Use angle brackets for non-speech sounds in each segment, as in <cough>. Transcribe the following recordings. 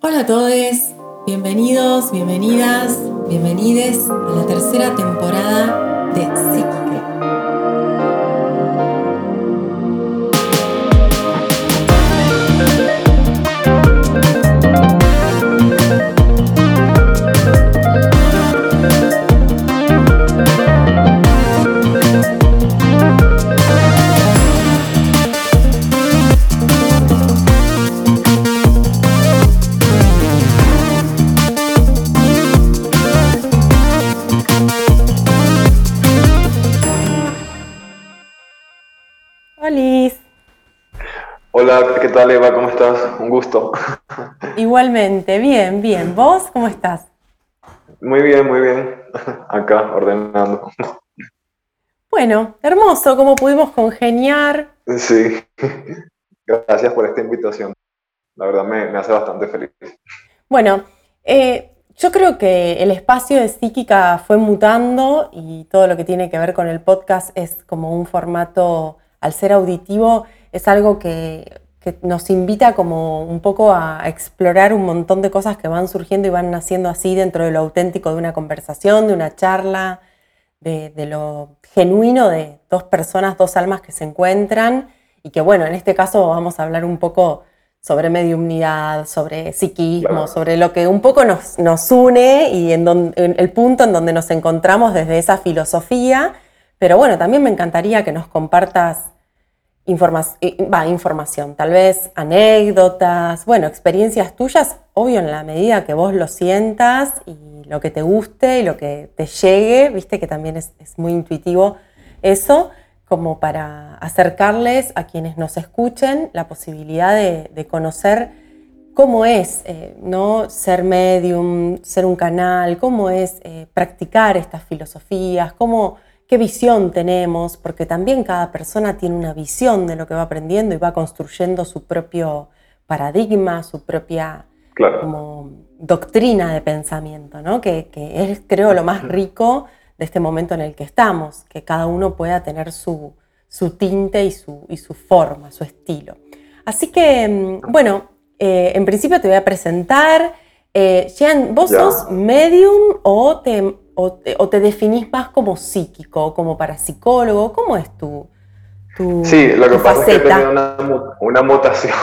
Hola a todos, bienvenidos, bienvenidas, bienvenides a la tercera temporada de Psíquica. Tal Eva? ¿Cómo estás? Un gusto. Igualmente, bien, bien. ¿Vos cómo estás? Muy bien, muy bien. Acá, ordenando. Bueno, hermoso, cómo pudimos congeniar. Sí, gracias por esta invitación. La verdad me, hace bastante feliz. Bueno, eh, yo creo que el espacio de psíquica fue mutando y todo lo que tiene que ver con el podcast es como un formato, al ser auditivo, es algo que, nos invita como un poco a explorar un montón de cosas que van surgiendo y van naciendo así dentro de lo auténtico de una conversación, de una charla, de, lo genuino de dos personas, dos almas que se encuentran y que bueno, en este caso vamos a hablar un poco sobre mediumnidad, sobre psiquismo, sobre lo que un poco nos, nos une y en, en, el punto en donde nos encontramos desde esa filosofía. Pero bueno, también me encantaría que nos compartas va, información, tal vez anécdotas, bueno, experiencias tuyas, obvio en la medida que vos lo sientas y lo que te guste y lo que te llegue, viste que también es, muy intuitivo eso, como para acercarles a quienes nos escuchen la posibilidad de, conocer cómo es eh, ¿no? ser medium, ser un canal, cómo es eh, practicar estas filosofías, cómo qué visión tenemos, porque también cada persona tiene una visión de lo que va aprendiendo y va construyendo su propio paradigma, su propia doctrina de pensamiento, ¿no? que, es creo lo más rico de este momento en el que estamos, que cada uno pueda tener su, tinte y su, y su, forma, su estilo. Así que, mm, bueno, eh, en principio te voy a presentar. Eh, Jean, ¿vos sos medium o te o te, definís más como psíquico o como parapsicólogo? ¿Cómo es tu, tu Sí, lo que pasa es que he tenido una, una mutación,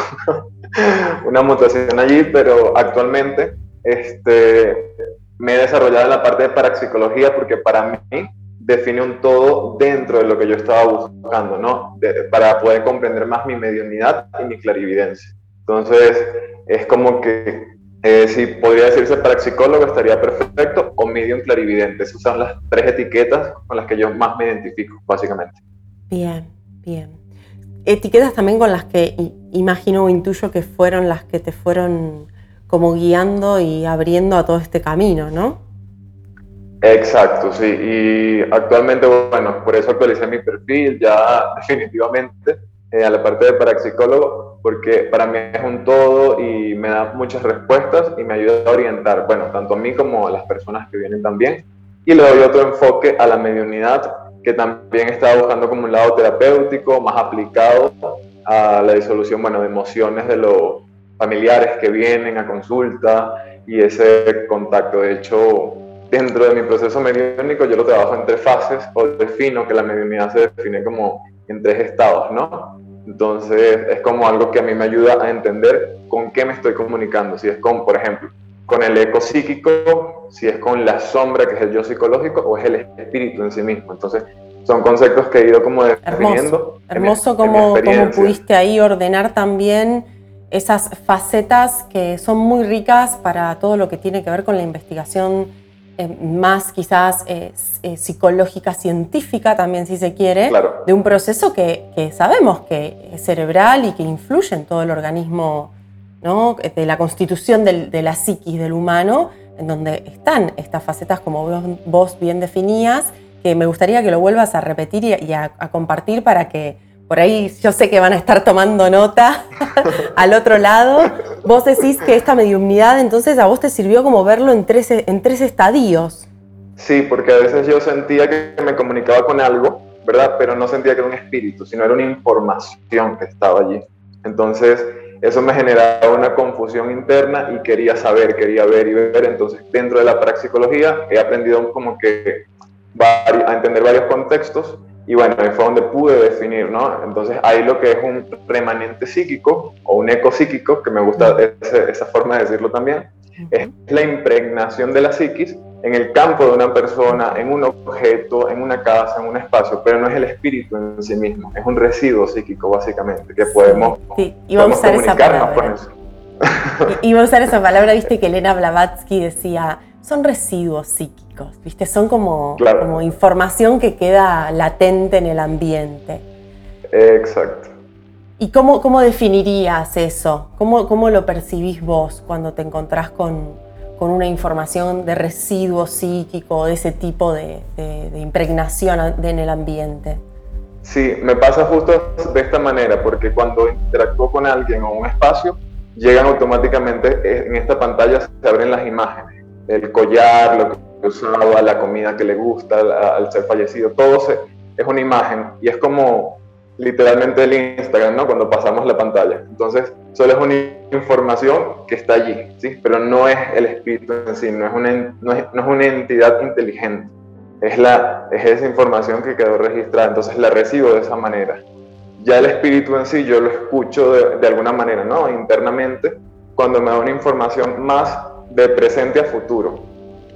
<laughs> una mutación allí, pero actualmente este, me he desarrollado en la parte de parapsicología porque para mí define un todo dentro de lo que yo estaba buscando, ¿no? para poder comprender más mi mediunidad y mi clarividencia. Entonces, es como que eh, si podría decirse parapsicólogo estaría perfecto, o medium clarividente. Esas son las tres etiquetas con las que yo más me identifico, básicamente. Bien, bien. Etiquetas también con las que imagino o intuyo que fueron las que te fueron como guiando y abriendo a todo este camino, ¿no? Exacto, sí. Y actualmente, bueno, por eso actualicé mi perfil ya <laughs> definitivamente eh, a la parte de parapsicólogo porque para mí es un todo y me da muchas respuestas y me ayuda a orientar, bueno, tanto a mí como a las personas que vienen también. Y le doy otro enfoque a la mediunidad, que también está buscando como un lado terapéutico, más aplicado a la disolución, bueno, de emociones de los familiares que vienen a consulta y ese contacto. De hecho, dentro de mi proceso mediúnico yo lo trabajo en tres fases o defino que la mediunidad se define como en tres estados, ¿no? Entonces es como algo que a mí me ayuda a entender con qué me estoy comunicando. Si es con, por ejemplo, con el eco psíquico, si es con la sombra, que es el yo psicológico, o es el espíritu en sí mismo. Entonces son conceptos que he ido como definiendo. Hermoso, como cómo, pudiste ahí ordenar también esas facetas que son muy ricas para todo lo que tiene que ver con la investigación eh, más quizás eh, eh, psicológica, científica también si se quiere, de un proceso que, sabemos que es cerebral y que influye en todo el organismo, ¿no? de la constitución de la psiquis del humano, en donde están estas facetas como vos, bien definías, que me gustaría que lo vuelvas a repetir y, a compartir para que por ahí yo sé que van a estar tomando nota <laughs> al otro lado. Vos decís que esta mediumnidad entonces a vos te sirvió como verlo en tres, en tres estadios. Sí, porque a veces yo sentía que me comunicaba con algo, ¿verdad? Pero no sentía que era un espíritu, sino era una información que estaba allí. Entonces, eso me generaba una confusión interna y quería saber, quería ver y ver. Entonces, dentro de la parapsicología he aprendido como que a entender varios contextos y bueno, ahí fue donde pude definir, ¿no? Entonces, ahí lo que es un remanente psíquico o un eco psíquico, que me gusta esa forma de decirlo también, es la impregnación de la psiquis en el campo de una persona, en un objeto, en una casa, en un espacio, pero no es el espíritu en sí mismo, es un residuo psíquico básicamente, que podemos, sí, iba a usar esa palabra. Iba a usar esa palabra, viste que Elena Blavatsky decía, son residuos psíquicos, viste, son como, como información que queda latente en el ambiente. Exacto. ¿Y cómo, cómo definirías eso? ¿Cómo, ¿Cómo lo percibís vos cuando te encontrás con, con una información de residuo psíquico, de ese tipo de, impregnación en el ambiente. Sí, me pasa justo de esta manera, porque cuando interactúo con alguien o un espacio, llegan automáticamente, eh, en esta pantalla se abren las imágenes, el collar, lo que usaba, la comida que le gusta, al ser fallecido, todo es una imagen y es como literalmente el Instagram, ¿no? Cuando pasamos la pantalla. Entonces, solo es una información que está allí, ¿sí? Pero no es el espíritu en sí, no es una, no es, una entidad inteligente. Es, la, es esa información que quedó registrada, entonces la recibo de esa manera. Ya el espíritu en sí yo lo escucho de, de alguna manera, ¿no? Internamente, cuando me da una información más de presente a futuro.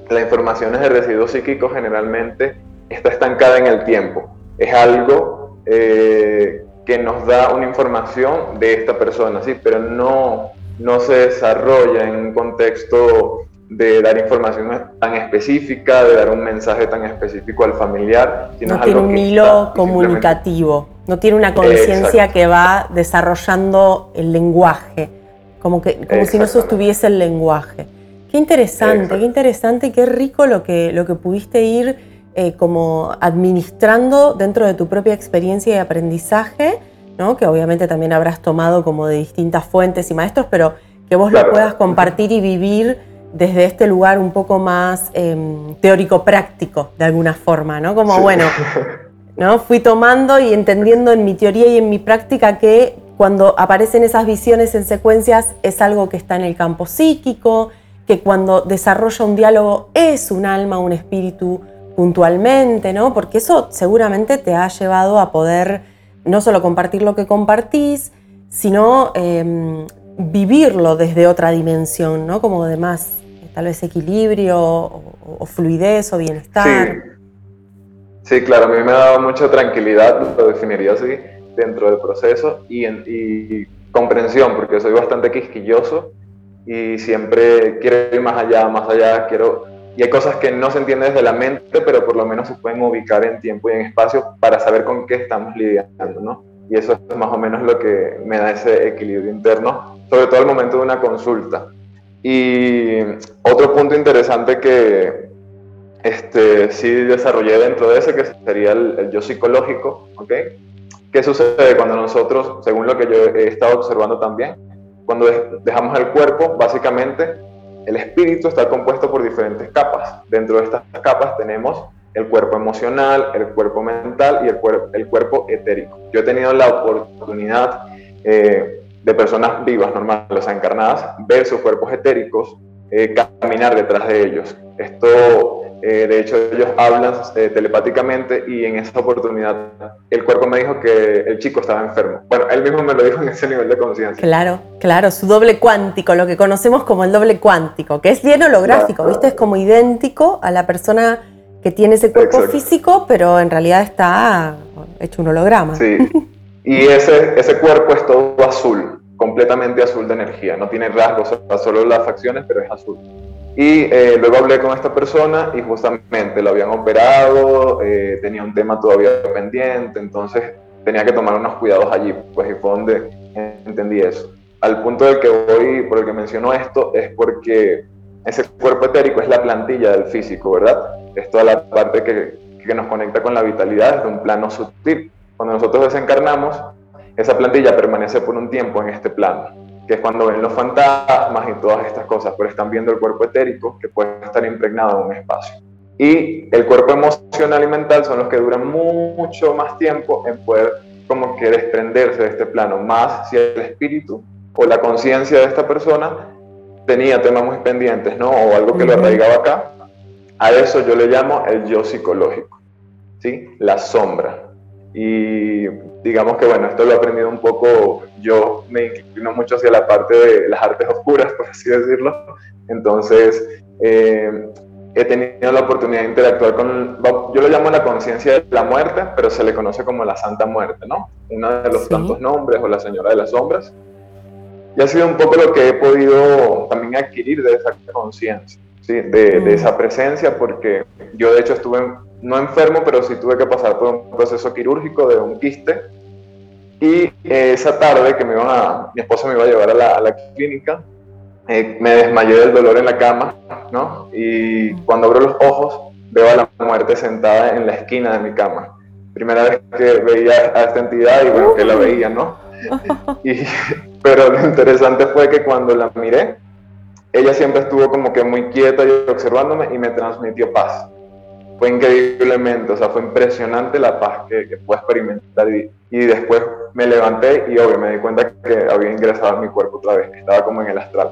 La información es de residuo psíquico generalmente está estancada en el tiempo. Es algo eh, que nos da una información de esta persona, ¿sí? pero no, no se desarrolla en un contexto de dar información tan específica, de dar un mensaje tan específico al familiar. Sino no tiene un hilo comunicativo, no tiene una conciencia que va desarrollando el lenguaje, como, que, como si no sostuviese el lenguaje. Qué interesante, qué interesante, qué rico lo que, lo que pudiste ir eh, como administrando dentro de tu propia experiencia y aprendizaje, ¿no? que obviamente también habrás tomado como de distintas fuentes y maestros, pero que vos lo puedas compartir y vivir desde este lugar un poco más em, teórico-práctico, de alguna forma, ¿no? Como, bueno, ¿no? Fui tomando y entendiendo en mi teoría y en mi práctica que cuando aparecen esas visiones en secuencias es algo que está en el campo psíquico, que cuando desarrolla un diálogo es un alma, un espíritu, puntualmente, ¿no? Porque eso seguramente te ha llevado a poder no solo compartir lo que compartís, sino em, vivirlo desde otra dimensión, ¿no? Como de más, tal vez equilibrio o, fluidez o bienestar. Sí. sí. claro, a mí me ha dado mucha tranquilidad, lo definiría así, dentro del proceso y, y comprensión, porque soy bastante quisquilloso y siempre quiero ir más allá, más allá, quiero y hay cosas que no se entienden desde la mente, pero por lo menos se pueden ubicar en tiempo y en espacio para saber con qué estamos lidiando, ¿no? Y eso es más o menos lo que me da ese equilibrio interno, sobre todo al momento de una consulta. Y otro punto interesante que este, sí desarrollé dentro de ese, que sería el, yo psicológico, ¿ok? ¿Qué sucede cuando nosotros, según lo que yo he estado observando también, cuando dejamos el cuerpo, básicamente el espíritu está compuesto por diferentes capas. Dentro de estas capas tenemos el cuerpo emocional, el cuerpo mental y el, el cuerpo etérico. Yo he tenido la oportunidad eh, de personas vivas, normales, o encarnadas, ver sus cuerpos etéricos, eh, caminar detrás de ellos. Esto eh, de hecho, ellos hablan eh, telepáticamente y en esa oportunidad el cuerpo me dijo que el chico estaba enfermo. Bueno, él mismo me lo dijo en ese nivel de conciencia. Claro, claro, su doble cuántico, lo que conocemos como el doble cuántico, que es bien holográfico, ¿viste? Es como idéntico a la persona que tiene ese cuerpo físico, pero en realidad está hecho un holograma. Sí, y ese, ese cuerpo es todo azul, completamente azul de energía, no tiene rasgos, solo las facciones, pero es azul. Y eh, luego hablé con esta persona y justamente lo habían operado, eh, tenía un tema todavía pendiente, entonces tenía que tomar unos cuidados allí, pues y fue donde entendí eso. Al punto del que voy, por el que menciono esto, es porque ese cuerpo etérico es la plantilla del físico, ¿verdad? Es toda la parte que, que nos conecta con la vitalidad desde un plano sutil. Cuando nosotros desencarnamos, esa plantilla permanece por un tiempo en este plano que es cuando ven los fantasmas y todas estas cosas, pero están viendo el cuerpo etérico que puede estar impregnado en un espacio. Y el cuerpo emocional y mental son los que duran mucho más tiempo en poder como que desprenderse de este plano, más si el espíritu o la conciencia de esta persona tenía temas muy pendientes, ¿no? O algo que lo arraigaba acá. A eso yo le llamo el yo psicológico, ¿sí? La sombra. Y digamos que, bueno, esto lo he aprendido un poco, yo me inclino mucho hacia la parte de las artes oscuras, <laughs> por así decirlo. Entonces, eh, he tenido la oportunidad de interactuar con, yo lo llamo la conciencia de la muerte, pero se le conoce como la Santa Muerte, ¿no? Una de los tantos nombres, o la Señora de las Sombras. Y ha sido un poco lo que he podido también adquirir de esa conciencia, ¿sí? de, de, esa presencia, porque yo de hecho estuve, no enfermo, pero sí tuve que pasar por un proceso quirúrgico de un quiste. Y esa tarde que me iban a, mi esposa me iba a llevar a la, a la clínica, eh, me desmayé del dolor en la cama, ¿no? Y cuando abro los ojos, veo a la muerte sentada en la esquina de mi cama. Primera vez que veía a esta entidad y bueno, que la veía, ¿no? Y, <laughs> pero lo interesante fue que cuando la miré, ella siempre estuvo como que muy quieta y observándome y me transmitió paz. Fue increíblemente, o sea, fue impresionante la paz que, que pude experimentar y, y, después me levanté y obvio me di cuenta que había ingresado a mi cuerpo otra vez, que estaba como en el astral.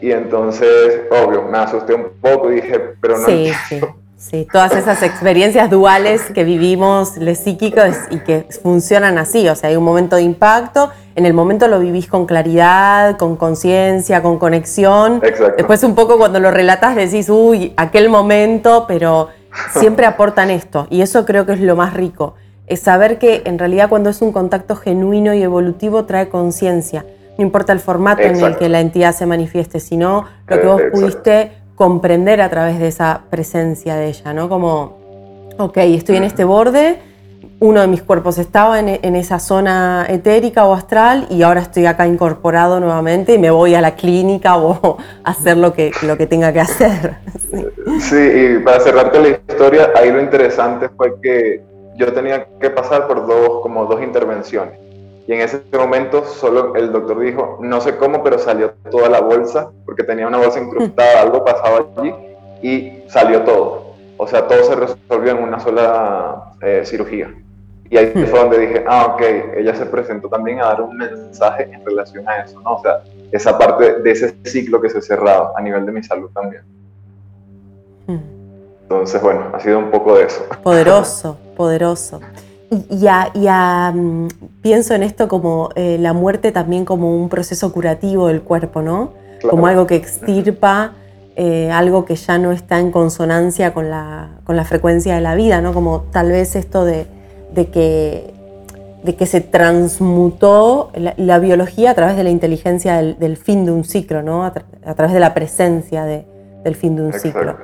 Y entonces, obvio, me asusté un poco y dije, pero no. Sí, sí, <laughs> sí. Todas esas experiencias duales que vivimos, les psíquicos, y que funcionan así. O sea, hay un momento de impacto, en el momento lo vivís con claridad, con conciencia, con conexión. Exacto. Después, un poco cuando lo relatas, decís, uy, aquel momento, pero siempre aportan esto. Y eso creo que es lo más rico. Es saber que en realidad, cuando es un contacto genuino y evolutivo, trae conciencia no importa el formato en el que la entidad se manifieste, sino lo que vos pudiste comprender a través de esa presencia de ella, ¿no? Como, ok, estoy en este borde, uno de mis cuerpos estaba en, esa zona etérica o astral y ahora estoy acá incorporado nuevamente y me voy a la clínica o <laughs> hacer lo que, lo que tenga que hacer. <laughs> Sí. y para cerrarte la historia, ahí lo interesante fue que yo tenía que pasar por dos, como dos intervenciones. Y en ese momento solo el doctor dijo, no sé cómo, pero salió toda la bolsa, porque tenía una bolsa incrustada, <laughs> algo pasaba allí, y salió todo. O sea, todo se resolvió en una sola eh, cirugía. Y ahí fue donde dije, ah, ok, ella se presentó también a dar un mensaje en relación a eso, ¿no? O sea, esa parte de ese ciclo que se cerraba a nivel de mi salud también. Entonces, bueno, ha sido un poco de eso. Poderoso, <laughs> poderoso. Y, ya, mm, pienso en esto como eh, la muerte también como un proceso curativo del cuerpo, ¿no? Como algo que extirpa, eh, algo que ya no está en consonancia con la, con la, frecuencia de la vida, ¿no? Como tal vez esto de, de que, de que se transmutó la, biología a través de la inteligencia del, fin de un ciclo, ¿no? A, través de la presencia de, del fin de un ciclo.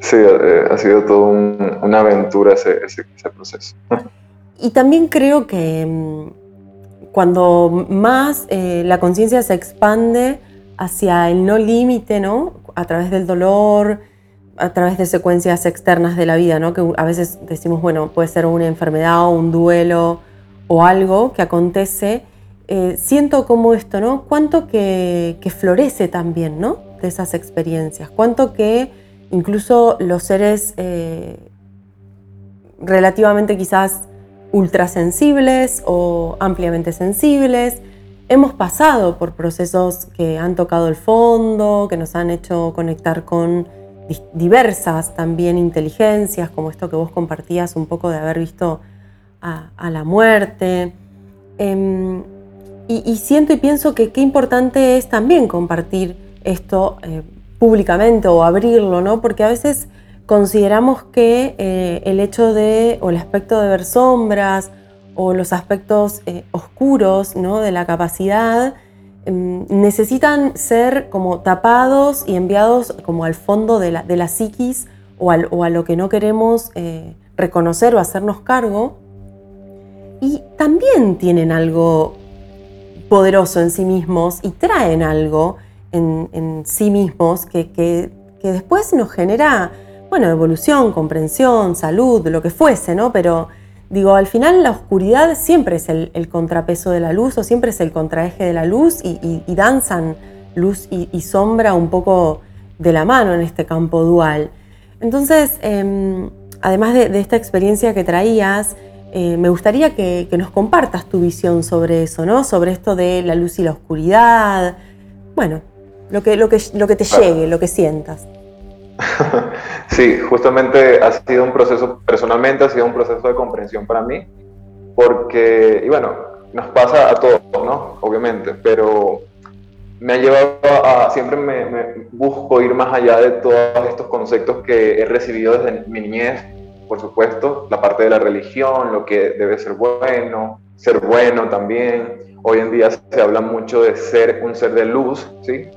Sí, eh, ha sido toda una aventura ese, ese, ese proceso. <laughs> Y también creo que mm, cuando más eh, la conciencia se expande hacia el no límite, ¿no? A través del dolor, a través de secuencias externas de la vida, ¿no? Que a veces decimos, bueno, puede ser una enfermedad o un duelo o algo que acontece. Eh, siento como esto, ¿no? Cuánto que, florece también, ¿no? De esas experiencias. Cuánto que incluso los seres eh, relativamente quizás ultrasensibles o ampliamente sensibles. Hemos pasado por procesos que han tocado el fondo, que nos han hecho conectar con diversas también inteligencias, como esto que vos compartías un poco de haber visto a, la muerte. Em, y, siento y pienso que qué importante es también compartir esto eh, públicamente o abrirlo, ¿no? Porque a veces consideramos que eh, el hecho de, o el aspecto de ver sombras, o los aspectos eh, oscuros ¿no? de la capacidad, em, necesitan ser como tapados y enviados como al fondo de la, de psiquis o, a lo que no queremos eh, reconocer o hacernos cargo. Y también tienen algo poderoso en sí mismos y traen algo en, sí mismos que, que, que después nos genera bueno, evolución, comprensión, salud, lo que fuese, ¿no? Pero digo, al final la oscuridad siempre es el, contrapeso de la luz o siempre es el contraeje de la luz y, danzan luz y, sombra un poco de la mano en este campo dual. Entonces, em, además de, esta experiencia que traías, eh, me gustaría que, nos compartas tu visión sobre eso, ¿no? Sobre esto de la luz y la oscuridad. Bueno, lo que, lo que, lo que te llegue, lo que sientas. <laughs> Sí, justamente ha sido un proceso, personalmente ha sido un proceso de comprensión para mí, porque, y bueno, nos pasa a todos, ¿no? Obviamente, pero me ha llevado a, siempre me, me, busco ir más allá de todos estos conceptos que he recibido desde mi niñez, por supuesto, la parte de la religión, lo que debe ser bueno, ser bueno también. Hoy en día se habla mucho de ser un ser de luz, ¿sí?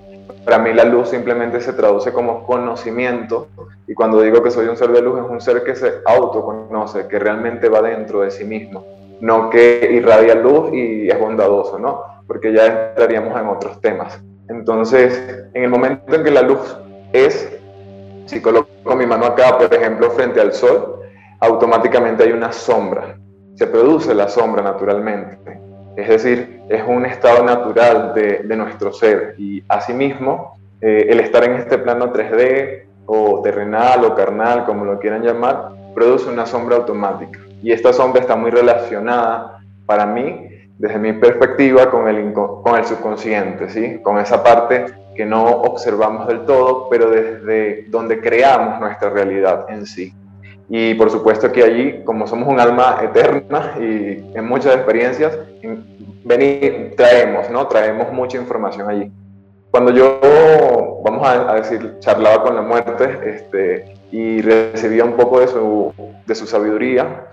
Para mí la luz simplemente se traduce como conocimiento y cuando digo que soy un ser de luz es un ser que se autoconoce, que realmente va dentro de sí mismo, no que irradia luz y es bondadoso, ¿no? Porque ya entraríamos en otros temas. Entonces, en el momento en que la luz es, si coloco mi mano acá, por ejemplo, frente al sol, automáticamente hay una sombra. Se produce la sombra naturalmente. Es decir, es un estado natural de, nuestro ser y asimismo eh, el estar en este plano 3D o terrenal o carnal, como lo quieran llamar, produce una sombra automática. Y esta sombra está muy relacionada para mí, desde mi perspectiva, con el, con subconsciente, ¿sí? con esa parte que no observamos del todo, pero desde donde creamos nuestra realidad en sí. Y por supuesto que allí, como somos un alma eterna y en muchas experiencias, venir, traemos, ¿no? Traemos mucha información allí. Cuando yo, vamos a, decir, charlaba con la muerte este, y recibía un poco de su, de su sabiduría,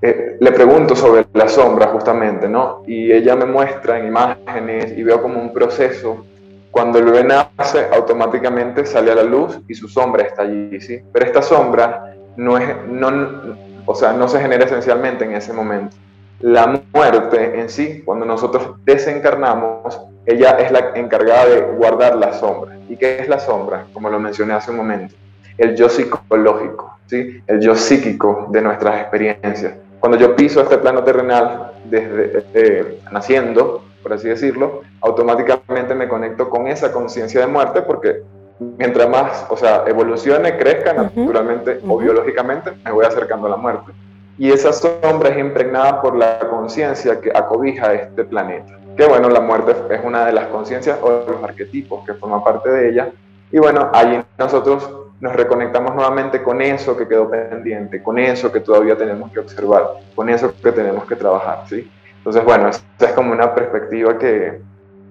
eh, le pregunto sobre la sombra justamente, ¿no? Y ella me muestra en imágenes y veo como un proceso. Cuando el bebé nace, automáticamente sale a la luz y su sombra está allí, ¿sí? Pero esta sombra no, es, no, o sea, no se genera esencialmente en ese momento. La muerte en sí, cuando nosotros desencarnamos, ella es la encargada de guardar la sombra. ¿Y qué es la sombra? Como lo mencioné hace un momento. El yo psicológico, ¿sí? el yo psíquico de nuestras experiencias. Cuando yo piso este plano terrenal desde eh, naciendo, por así decirlo, automáticamente me conecto con esa conciencia de muerte porque mientras más, o sea, evolucione, crezca naturalmente o biológicamente, me voy acercando a la muerte. Y esa sombra es impregnada por la conciencia que acobija este planeta. Que bueno, la muerte es una de las conciencias o de los arquetipos que forman parte de ella. Y bueno, allí nosotros nos reconectamos nuevamente con eso que quedó pendiente, con eso que todavía tenemos que observar, con eso que tenemos que trabajar, ¿sí? Entonces, bueno, esta es como una perspectiva que,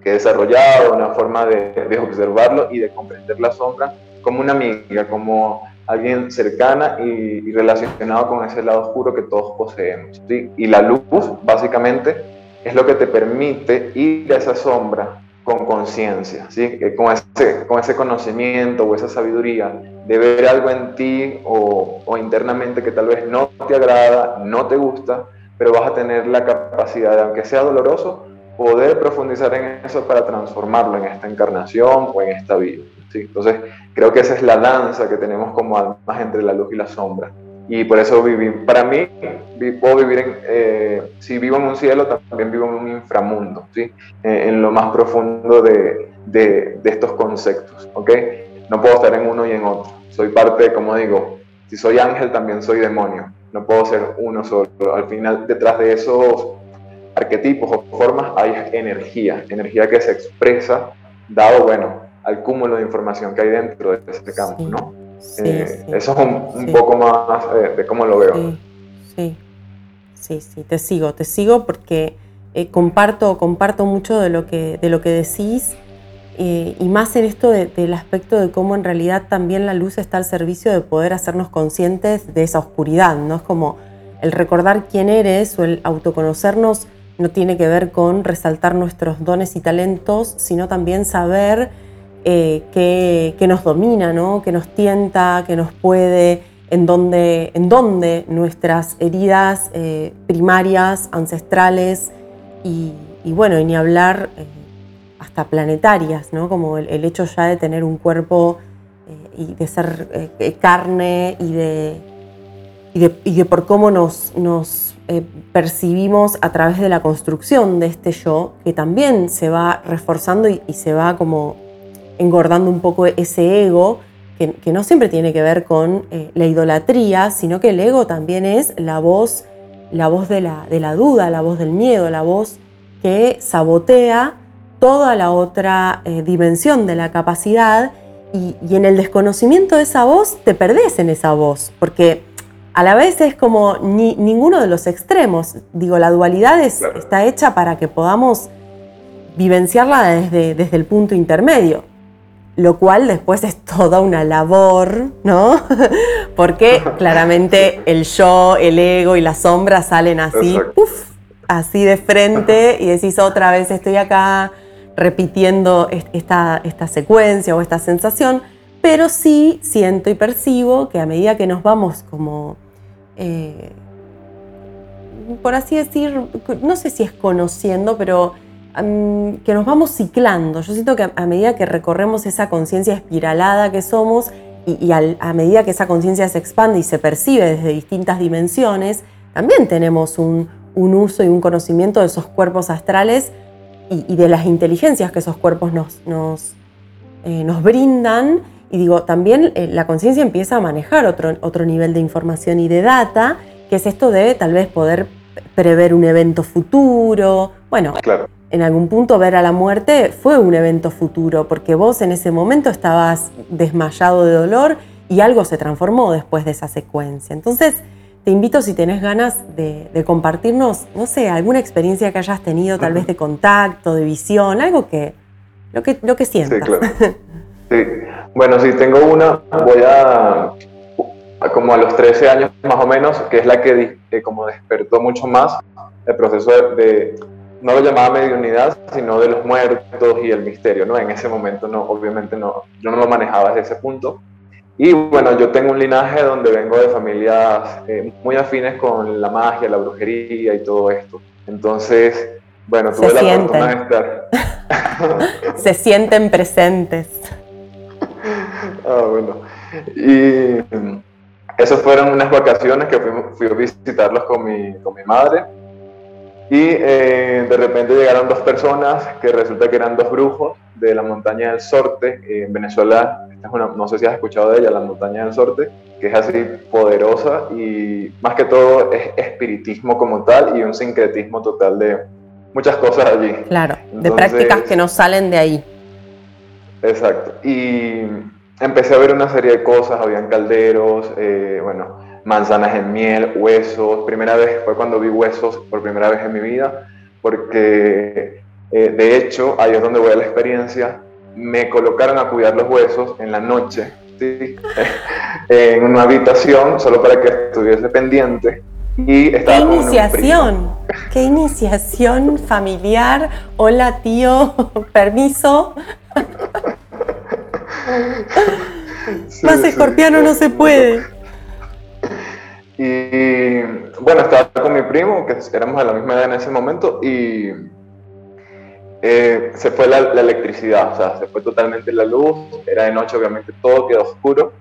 que he desarrollado, una forma de, observarlo y de comprender la sombra como una amiga, como alguien cercana y, relacionado con ese lado oscuro que todos poseemos. Y la luz, básicamente, es lo que te permite ir a esa sombra con conciencia, ¿sí? con, ese, con ese conocimiento o esa sabiduría de ver algo en ti o internamente que tal vez no te agrada, no te gusta, pero vas a tener la capacidad de, aunque sea doloroso, poder profundizar en eso para transformarlo en esta encarnación o en esta vida. ¿sí? Entonces, creo que esa es la danza que tenemos como almas entre la luz y la sombra. Y por eso vivir, para mí, puedo vivir en, eh, si vivo en un cielo, también vivo en un inframundo, ¿sí? Eh, en lo más profundo de, de, de, estos conceptos, ¿ok? No puedo estar en uno y en otro. Soy parte, como digo, si soy ángel, también soy demonio. No puedo ser uno solo. Al final, detrás de esos arquetipos o formas hay energía, energía que se expresa dado, bueno, al cúmulo de información que hay dentro de este campo, ¿no? Eh, eso es un, poco más eh, de cómo lo veo. Sí, sí, sí, te sigo, te sigo porque eh, comparto, comparto mucho de lo que, de lo que decís y más en esto del aspecto de cómo en realidad también la luz está al servicio de poder hacernos conscientes de esa oscuridad, ¿no? Es como el recordar quién eres o el autoconocernos no tiene que ver con resaltar nuestros dones y talentos, sino también saber eh, qué, nos domina, ¿no? qué nos tienta, qué nos puede, en dónde, en nuestras heridas eh, primarias, ancestrales y, bueno, y ni hablar eh, hasta planetarias, ¿no? como el, hecho ya de tener un cuerpo y de ser carne y de, y de, por cómo nos, nos eh, percibimos a través de la construcción de este yo, que también se va reforzando y, se va como engordando un poco ese ego, que, no siempre tiene que ver con eh, la idolatría, sino que el ego también es la voz la voz de la, de la duda, la voz del miedo, la voz que sabotea toda la otra eh, dimensión de la capacidad y, en el desconocimiento de esa voz te perdés en esa voz, porque a la vez es como ninguno de los extremos. Digo, la dualidad está hecha para que podamos vivenciarla desde, desde el punto intermedio lo cual después es toda una labor, ¿no? <laughs> Porque <laughs> claramente el yo, el ego y la sombra salen así, así de frente y decís otra vez estoy acá repitiendo esta, esta secuencia o esta sensación, pero sí siento y percibo que a medida que nos vamos como, eh, por así decir, no sé si es conociendo, pero que nos vamos ciclando. Yo siento que a, medida que recorremos esa conciencia espiralada que somos y, a medida que esa conciencia se expande y se percibe desde distintas dimensiones, también tenemos un, uso y un conocimiento de esos cuerpos astrales y, de las inteligencias que esos cuerpos nos, nos, eh, nos brindan. Y digo, también eh, la conciencia empieza a manejar otro, otro nivel de información y de data, que es esto de tal vez poder prever un evento futuro. Bueno, claro en algún punto ver a la muerte fue un evento futuro, porque vos en ese momento estabas desmayado de dolor y algo se transformó después de esa secuencia. Entonces, te invito si tenés ganas de, compartirnos, no sé, alguna experiencia que hayas tenido, tal vez de contacto, de visión, algo que, lo que, lo que sientas. <laughs> Sí, claro. Sí. Bueno, si tengo una, voy a, como a los 13 años más o menos, que es la que, como despertó mucho más el proceso de no lo llamaba mediunidad, sino de los muertos y el misterio, ¿no? En ese momento, no, obviamente no, yo no lo manejaba desde ese punto. Y bueno, yo tengo un linaje donde vengo de familias eh, muy afines con la magia, la brujería y todo esto. Entonces, bueno, tuve la oportunidad de estar. <laughs> Se sienten presentes. Ah, bueno. Y esas fueron unas vacaciones que fui, fui a visitarlos con mi, con mi madre y eh, de repente llegaron dos personas que resulta que eran dos brujos de la montaña del Sorte. en Venezuela, esta es una, no sé si has escuchado de ella, la montaña del Sorte, que es así poderosa y más que todo es espiritismo como tal y un sincretismo total de muchas cosas allí. Claro, de prácticas que no salen de ahí. Exacto. Y empecé a ver una serie de cosas, habían calderos, eh, bueno, manzanas en miel, huesos. Primera vez fue cuando vi huesos por primera vez en mi vida, porque eh, de hecho, ahí es donde voy a la experiencia, me colocaron a cuidar los huesos en la noche, <laughs> en una habitación, solo para que estuviese pendiente. Y estaba ¿Qué iniciación? ¿Qué iniciación familiar? Hola tío, <laughs> permiso. Más escorpiano no se puede. Y bueno, estaba con mi primo, que éramos de la misma edad en ese momento, y eh, se fue la, electricidad, o sea, se fue totalmente la luz, era de noche, obviamente todo quedó oscuro,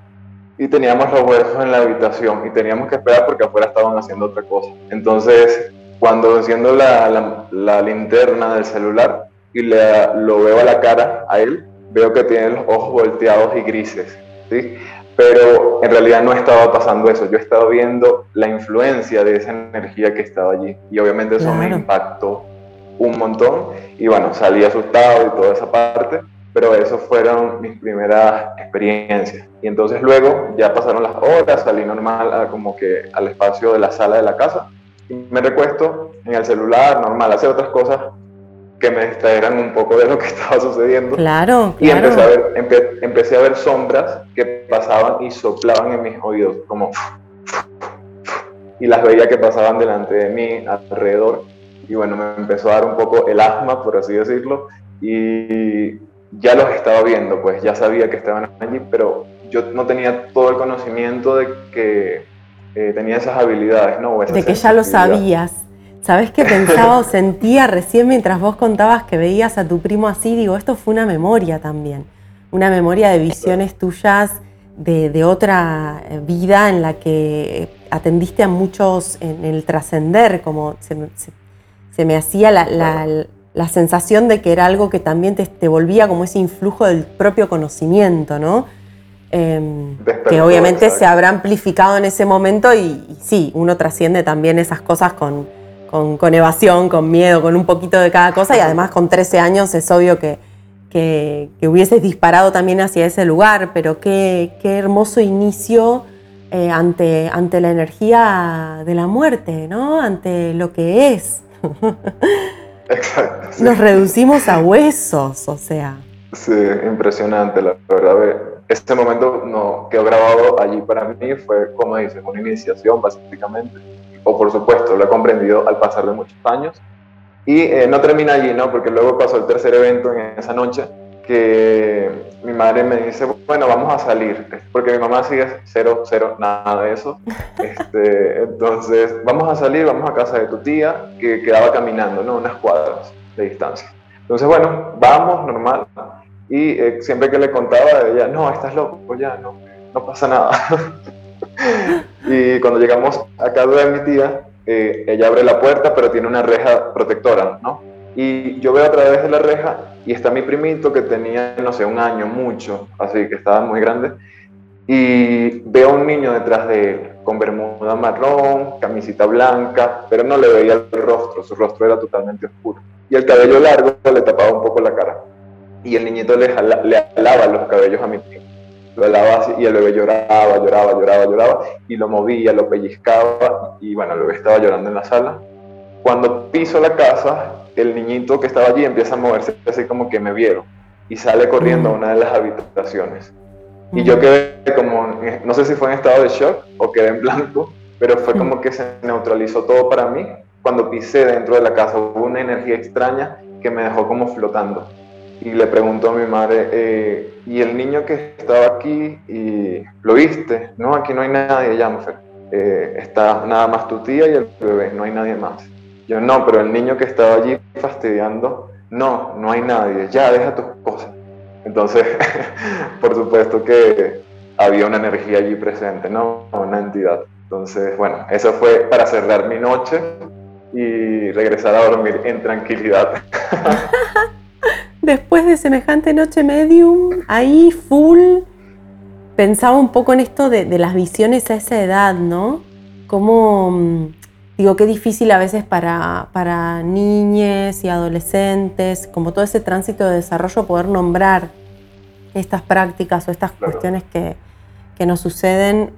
y teníamos los huesos en la habitación, y teníamos que esperar porque afuera estaban haciendo otra cosa. Entonces, cuando enciendo la, la, linterna del celular y le, lo veo a la cara a él, veo que tiene los ojos volteados y grises. ¿sí? pero en realidad no estaba pasando eso, yo estaba viendo la influencia de esa energía que estaba allí y obviamente eso me impactó un montón y bueno, salí asustado y toda esa parte, pero eso fueron mis primeras experiencias. Y entonces luego ya pasaron las horas, salí normal como que al espacio de la sala de la casa y me recuesto en el celular, normal, hacer otras cosas que me distraeran un poco de lo que <laughs> estaba sucediendo. Claro, Y empecé a, ver, empecé a ver sombras que pasaban y soplaban en mis oídos, como... Y las veía que pasaban delante de mí, alrededor. Y bueno, me empezó a dar un poco el asma, por así decirlo. Y ya los estaba viendo, pues ya sabía que estaban allí, pero yo no tenía todo el conocimiento de que eh, tenía esas habilidades, ¿no? de que ya lo sabías. ¿Sabes qué pensaba o <laughs> sentía recién mientras vos contabas que veías a tu primo así? Digo, esto fue una memoria también, una memoria de visiones tuyas de, otra vida en la que atendiste a muchos en el trascender, como se, me hacía la, sensación de que era algo que también te, te, volvía como ese influjo del propio conocimiento, ¿no? Em, que obviamente se habrá amplificado en ese momento y, sí, uno trasciende también esas cosas con, con, evasión, con miedo, con un poquito de cada cosa y además con 13 años es obvio que, que, hubieses disparado también hacia ese lugar, pero qué, qué hermoso inicio eh, ante, ante la energía de la muerte, ¿no? Ante lo que es. Exacto. Nos reducimos a huesos, o sea. Sí, impresionante, la verdad. Este momento no, quedó grabado allí para mí, fue, como dices, una iniciación básicamente. O por supuesto, lo he comprendido al pasar de muchos años. Y eh, no termina allí, ¿no? Porque luego pasó el tercer evento en esa noche, que mi madre me dice, bueno, vamos a salir, porque mi mamá sigue cero, cero, nada de eso. <laughs> Este, entonces, vamos a salir, vamos a casa de tu tía, que quedaba caminando, ¿no? Unas cuadras de distancia. Entonces, bueno, vamos, normal. Y eh, siempre que le contaba, ella, no, estás loco, ya, no, no pasa nada. <laughs> y cuando llegamos a casa de mi tía, eh, ella abre la puerta, pero tiene una reja protectora, ¿no? Y yo veo a través de la reja y está mi primito que tenía, no sé, un año, mucho, así que estaba muy grande. Y veo a un niño detrás de él, con bermuda marrón, camisita blanca, pero no le veía el rostro, su rostro era totalmente oscuro. Y el cabello largo le tapaba un poco la cara. Y el niñito le, le alaba los cabellos a mi tío. Lo alaba así y el bebé lloraba, lloraba, lloraba, lloraba. Y lo movía, lo pellizcaba. Y bueno, el bebé estaba llorando en la sala. Cuando piso la casa, el niñito que estaba allí empieza a moverse así como que me vieron y sale corriendo a mm. una de las habitaciones. Y yo mm. quedé como, no sé si fue en estado de shock o quedé en blanco, pero fue como mm. que se neutralizó todo para mí. Cuando pisé dentro de la casa hubo una energía extraña que me dejó como flotando. Y le preguntó a mi madre, eh, ¿y el niño que estaba aquí y lo viste? No, aquí no hay nadie, Janfer. Eh, está nada más tu tía y el bebé, no hay nadie más. Yo no, pero el niño que estaba allí fastidiando, no, no hay nadie, ya deja tus cosas. Entonces, <laughs> por supuesto que había una energía allí presente, ¿no? Una entidad. Entonces, bueno, eso fue para cerrar mi noche y regresar a dormir en tranquilidad. <laughs> Después de semejante noche medium, ahí full, pensaba un poco en esto de, de las visiones a esa edad, ¿no? Como mm, Digo, qué difícil a veces para, para niñas y adolescentes, como todo ese tránsito de desarrollo, poder nombrar estas prácticas o estas cuestiones que, que, nos suceden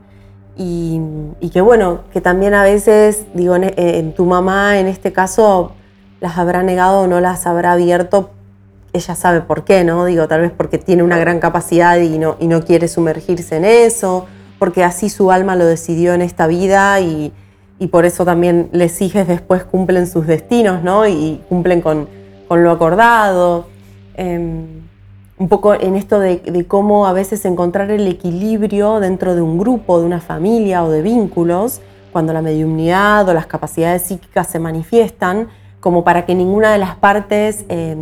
y, y, que bueno, que también a veces, digo, en, tu mamá en este caso las habrá negado o no las habrá abierto, ella sabe por qué, ¿no? Digo, tal vez porque tiene una gran capacidad y no, y no quiere sumergirse en eso, porque así su alma lo decidió en esta vida y y por eso también les hijes después cumplen sus destinos, ¿no? Y cumplen con, con lo acordado. Em, un poco en esto de, cómo a veces encontrar el equilibrio dentro de un grupo, de una familia o de vínculos, cuando la mediumnidad o las capacidades psíquicas se manifiestan, como para que ninguna de las partes eh,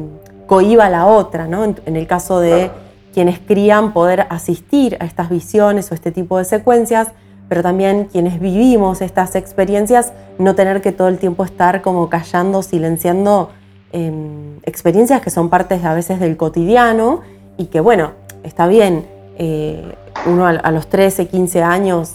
cohiba a la otra, ¿no? En, en el caso de quienes crían poder asistir a estas visiones o este tipo de secuencias, pero también quienes vivimos estas experiencias, no tener que todo el tiempo estar como callando, silenciando em, experiencias que son partes a veces del cotidiano y que bueno, está bien, eh, uno a, los 13, 15 años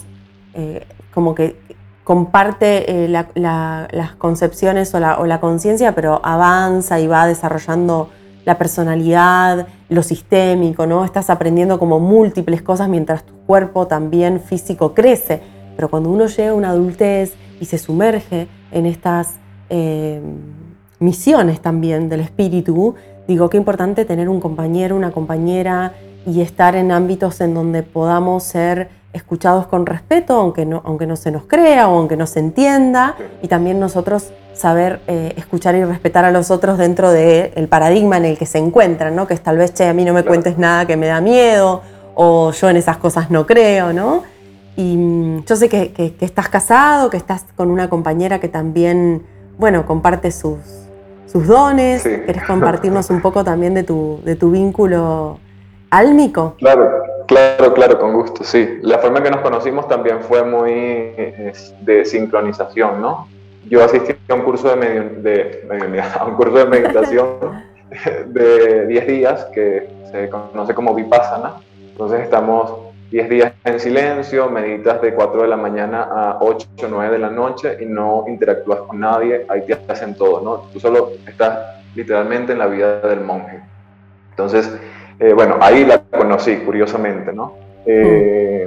eh, como que comparte eh, las concepciones o la, o la conciencia, pero avanza y va desarrollando la personalidad, lo sistémico, ¿no? Estás aprendiendo como múltiples cosas mientras tu cuerpo también físico crece. Pero cuando uno llega a una adultez y se sumerge en estas eh, misiones también del espíritu, digo, qué importante tener un compañero, una compañera y estar en ámbitos en donde podamos ser escuchados con respeto, aunque no, aunque no se nos crea o aunque no se entienda, y también nosotros saber eh, escuchar y respetar a los otros dentro del paradigma en el que se encuentran, ¿no? que es tal vez, che, a mí no me cuentes nada que me da miedo, o yo en esas cosas no creo, ¿no? Y mm, yo sé que, estás casado, que estás con una compañera que también, bueno, comparte sus, sus dones, ¿querés compartirnos un poco también de tu, de tu vínculo álmico? Claro, Claro, claro, con gusto, sí. La forma en que nos conocimos también fue muy de sincronización, ¿no? Yo asistí a un curso de, <laughs> a un curso de meditación <laughs> de 10 días que se conoce como Vipassana. Entonces estamos 10 días en silencio, meditas de 4 de la mañana a 8 o 9 de la noche y no interactúas con nadie, ahí te hacen todo, ¿no? Tú solo estás literalmente en la vida del monje. Entonces, eh, bueno, ahí la conocí, curiosamente, ¿no? Eh,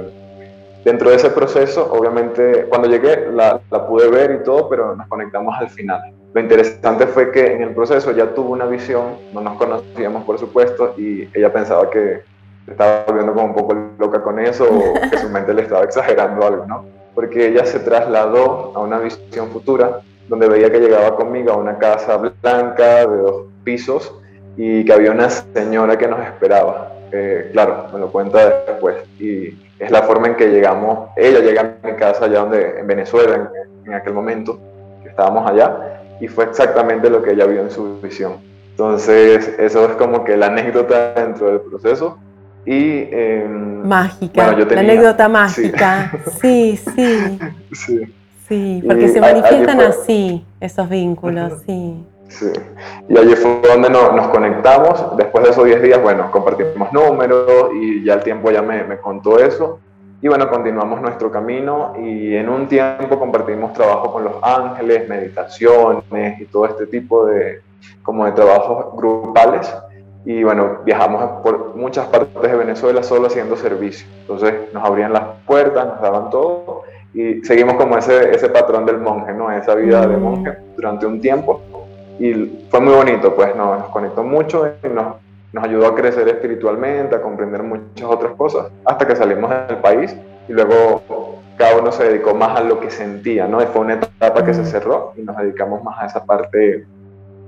dentro de ese proceso, obviamente, cuando llegué la, la, pude ver y todo, pero nos conectamos al final. Lo interesante fue que en el proceso ya tuvo una visión, no nos conocíamos por supuesto, y ella pensaba que estaba volviendo como un poco loca con eso o que su mente le estaba exagerando algo, ¿no? Porque ella se trasladó a una visión futura donde veía que llegaba conmigo a una casa blanca de dos pisos y que había una señora que nos esperaba. Eh, claro, me lo cuenta después. Y es la forma en que llegamos, ella llega a mi casa allá donde, en Venezuela, en, en aquel momento, que estábamos allá, y fue exactamente lo que ella vio en su visión. Entonces, eso es como que la anécdota dentro del proceso. Y, em, mágica, la anécdota mágica. <laughs> Sí, sí. sí. sí. porque se manifiestan así esos vínculos, sí. Sí. Y allí fue donde nos, conectamos. Después de esos 10 días, bueno, compartimos números y ya el tiempo ya me, me, contó eso. Y bueno, continuamos nuestro camino y en un tiempo compartimos trabajo con los ángeles, meditaciones y todo este tipo de, como de trabajos grupales y bueno, viajamos por muchas partes de Venezuela solo haciendo servicio. Entonces nos abrían las puertas, nos daban todo y seguimos como ese, ese patrón del monje, ¿no? Esa vida de monje durante un tiempo. Y fue muy bonito, pues nos, nos conectó mucho y nos, nos ayudó a crecer espiritualmente, a comprender muchas otras cosas, hasta que salimos del país y luego cada uno se dedicó más a lo que sentía, ¿no? Y fue una etapa que se cerró y nos dedicamos más a esa parte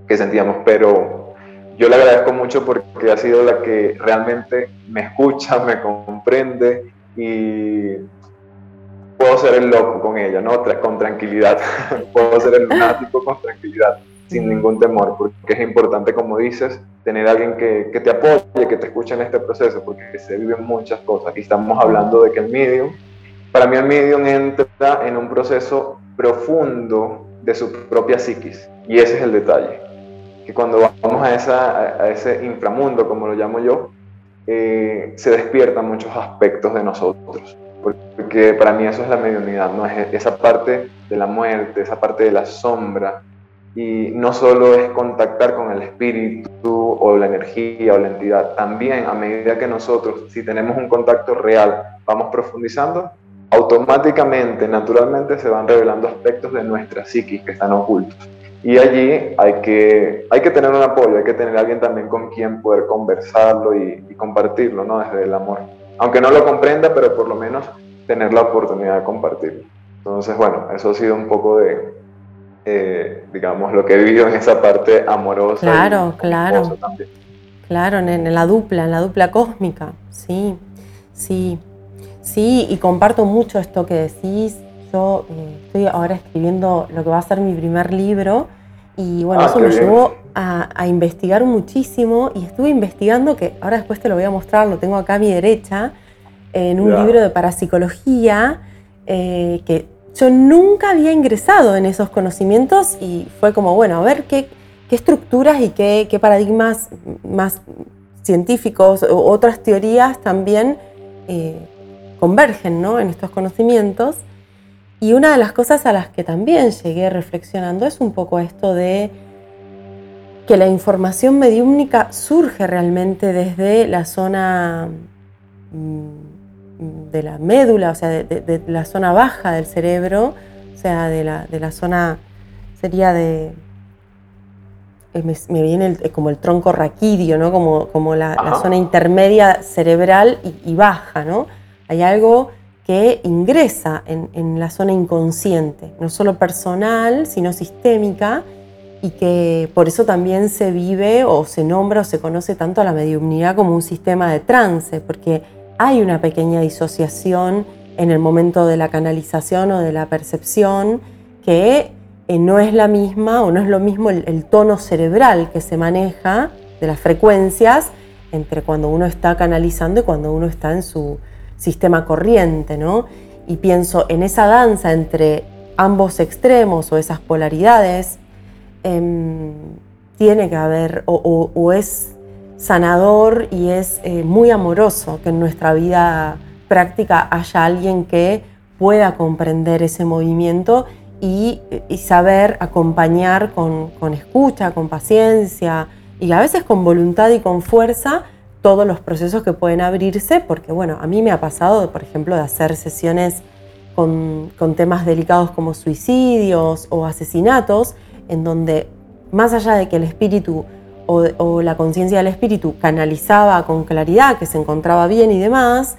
que sentíamos, pero yo le agradezco mucho porque ha sido la que realmente me escucha, me comprende y puedo ser el loco con ella, ¿no? Con tranquilidad. <laughs> puedo ser el lunático con tranquilidad, sin ningún temor, porque es importante, como dices, tener alguien que, te apoye, que te escuche en este proceso, porque se viven muchas cosas. Y estamos hablando de que el medium, para mí el medium entra en un proceso profundo de su propia psiquis, y ese es el detalle que cuando vamos a ese inframundo, como lo llamo yo, eh, se despiertan muchos aspectos de nosotros. Porque para mí eso es la mediunidad, ¿no? Es esa parte de la muerte, esa parte de la sombra. Y no solo es contactar con el espíritu o la energía o la entidad, también a medida que nosotros, si tenemos un contacto real, vamos profundizando, automáticamente, naturalmente se van revelando aspectos de nuestra psiquis que están ocultos. Y allí hay que, hay que tener un apoyo, hay que tener alguien también con quien poder conversarlo y, compartirlo, ¿no? Desde el amor. Aunque no lo comprenda, pero por lo menos tener la oportunidad de compartirlo. Entonces, bueno, eso ha sido un poco de, eh, digamos, lo que he vivido en esa parte amorosa. Claro, claro. Claro, en, la dupla, en la dupla cósmica, sí, sí. Sí, y comparto mucho esto que decís. Yo eh, estoy ahora escribiendo lo que va a ser mi primer libro y bueno, ah, eso me llevó a, investigar muchísimo y estuve investigando, que ahora después te lo voy a mostrar, lo tengo acá a mi derecha, en un libro de parapsicología, eh, que yo nunca había ingresado en esos conocimientos y fue como, bueno, a ver qué, qué estructuras y qué, qué, paradigmas más científicos otras teorías también eh, convergen ¿no? en estos conocimientos. Y una de las cosas a las que también llegué reflexionando es un poco esto de que la información mediúmnica surge realmente desde la zona mm, de la médula, o sea, de, la zona baja del cerebro, o sea, de la, zona, sería de, eh, me, viene como el tronco raquídeo, ¿no? Como, como la, zona intermedia cerebral y, y baja, ¿no? Hay algo que ingresa en, la zona inconsciente, no solo personal, sino sistémica, y que por eso también se vive o se nombra o se conoce tanto a la mediumnidad como un sistema de trance, porque hay una pequeña disociación en el momento de la canalización o de la percepción que eh, no es la misma o no es lo mismo el tono cerebral que se maneja de las frecuencias entre cuando uno está canalizando y cuando uno está en su, sistema corriente, ¿no? Y pienso en esa danza entre ambos extremos o esas polaridades, em, tiene que haber o, es sanador y es eh, muy amoroso que en nuestra vida práctica haya alguien que pueda comprender ese movimiento y, saber acompañar con, escucha, con paciencia y a veces con voluntad y con fuerza todos los procesos que pueden abrirse, porque bueno, a mí me ha pasado, por ejemplo, de hacer sesiones con, temas delicados como suicidios o asesinatos, en donde más allá de que el espíritu o, la conciencia del espíritu canalizaba con claridad, que se encontraba bien y demás,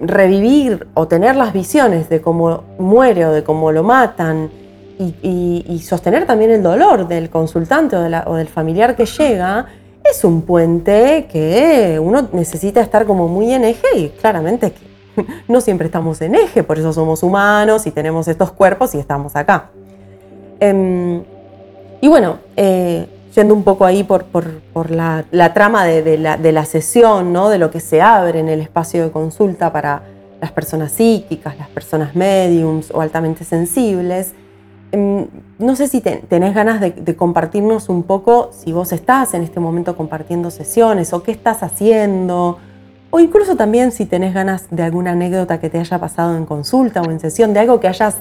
revivir o tener las visiones de cómo muere o de cómo lo matan y, sostener también el dolor del consultante o, del familiar que llega, es un puente que uno necesita estar como muy en eje y claramente <laughs> no siempre estamos en eje, por eso somos humanos y tenemos estos cuerpos y estamos acá. Em, y bueno, eh, yendo un poco ahí por, la, trama de, la, sesión, ¿no? de lo que se abre en el espacio de consulta para las personas psíquicas, las personas mediums o altamente sensibles. Em, no sé si tenés ganas de, compartirnos un poco si vos estás en este momento compartiendo sesiones o qué estás haciendo, o incluso también si tenés ganas de alguna anécdota que te haya pasado en consulta o en sesión, de algo que hayas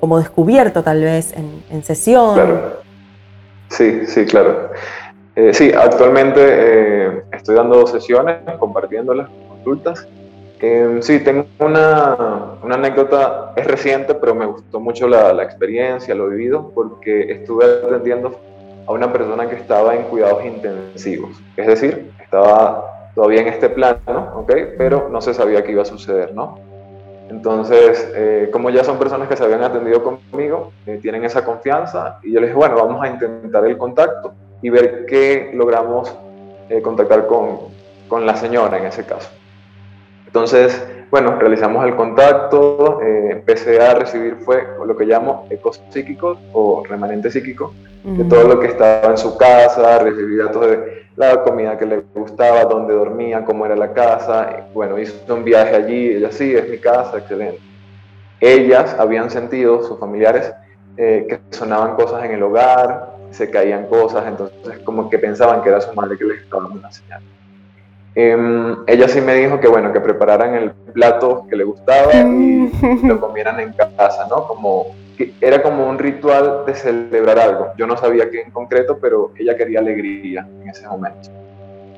como descubierto tal vez en sesión. Sí, sí, claro. Eh, sí, actualmente eh, estoy dando sesiones, compartiéndolas, consultas. Eh, sí, tengo una, una, anécdota, es reciente, pero me gustó mucho la, la, experiencia, lo vivido, porque estuve atendiendo a una persona que estaba en cuidados intensivos. Es decir, estaba todavía en este plano, ¿ok? Pero no se sabía qué iba a suceder, ¿no? Entonces, eh, como ya son personas que se habían atendido conmigo, eh, tienen esa confianza y yo les dije, bueno, vamos a intentar el contacto y ver qué logramos eh, contactar con, con, la señora en ese caso. Entonces, bueno, realizamos el contacto, empecé a recibir fue lo que llamo ecos psíquicos o remanente psíquico, de todo lo que estaba en su casa, recibí datos de la comida que le gustaba, dónde dormía, cómo era la casa. Bueno, hizo un viaje allí, ella sí, es mi casa, excelente. Ellas habían sentido, sus familiares, eh, que sonaban cosas en el hogar, se caían cosas, entonces como que pensaban que era su madre que les estaba dando una señal. Em, ella sí me dijo que bueno, que prepararan el plato que le gustaba y lo comieran en casa, ¿no? Como era como un ritual de celebrar algo. Yo no sabía qué en concreto, pero ella quería alegría en ese momento.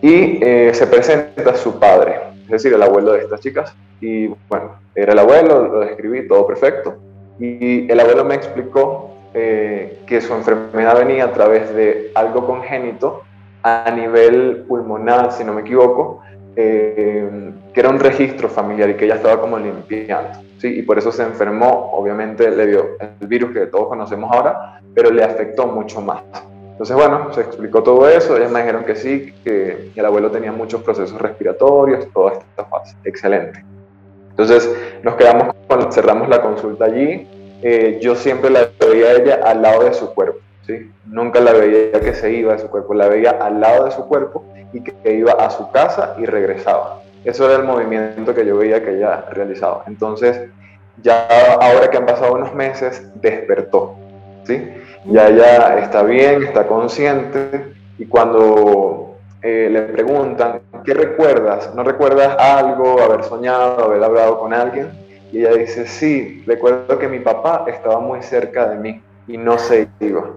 Y eh, se presenta su padre, es decir, el abuelo de estas chicas. Y bueno, era el abuelo, lo describí, todo perfecto. Y el abuelo me explicó eh, que su enfermedad venía a través de algo congénito a nivel pulmonar, si no me equivoco, eh, que era un registro familiar y que ella estaba como limpiando. ¿sí? Y por eso se enfermó, obviamente le dio el virus que todos conocemos ahora, pero le afectó mucho más. Entonces, bueno, se explicó todo eso, ellas me dijeron que sí, que el abuelo tenía muchos procesos respiratorios, toda esta fase. Excelente. Entonces, nos quedamos, cuando cerramos la consulta allí, eh, yo siempre la veía a ella al lado de su cuerpo, ¿sí? Nunca la veía que se iba de su cuerpo, la veía al lado de su cuerpo y que iba a su casa y regresaba. Eso era el movimiento que yo veía que ella realizaba. Entonces, ya ahora que han pasado unos meses, despertó, ¿sí? Ya ella está bien, está consciente y cuando eh, le preguntan, ¿qué recuerdas? ¿No recuerdas algo, haber soñado, haber hablado con alguien? Y ella dice, sí, recuerdo que mi papá estaba muy cerca de mí y no se iba.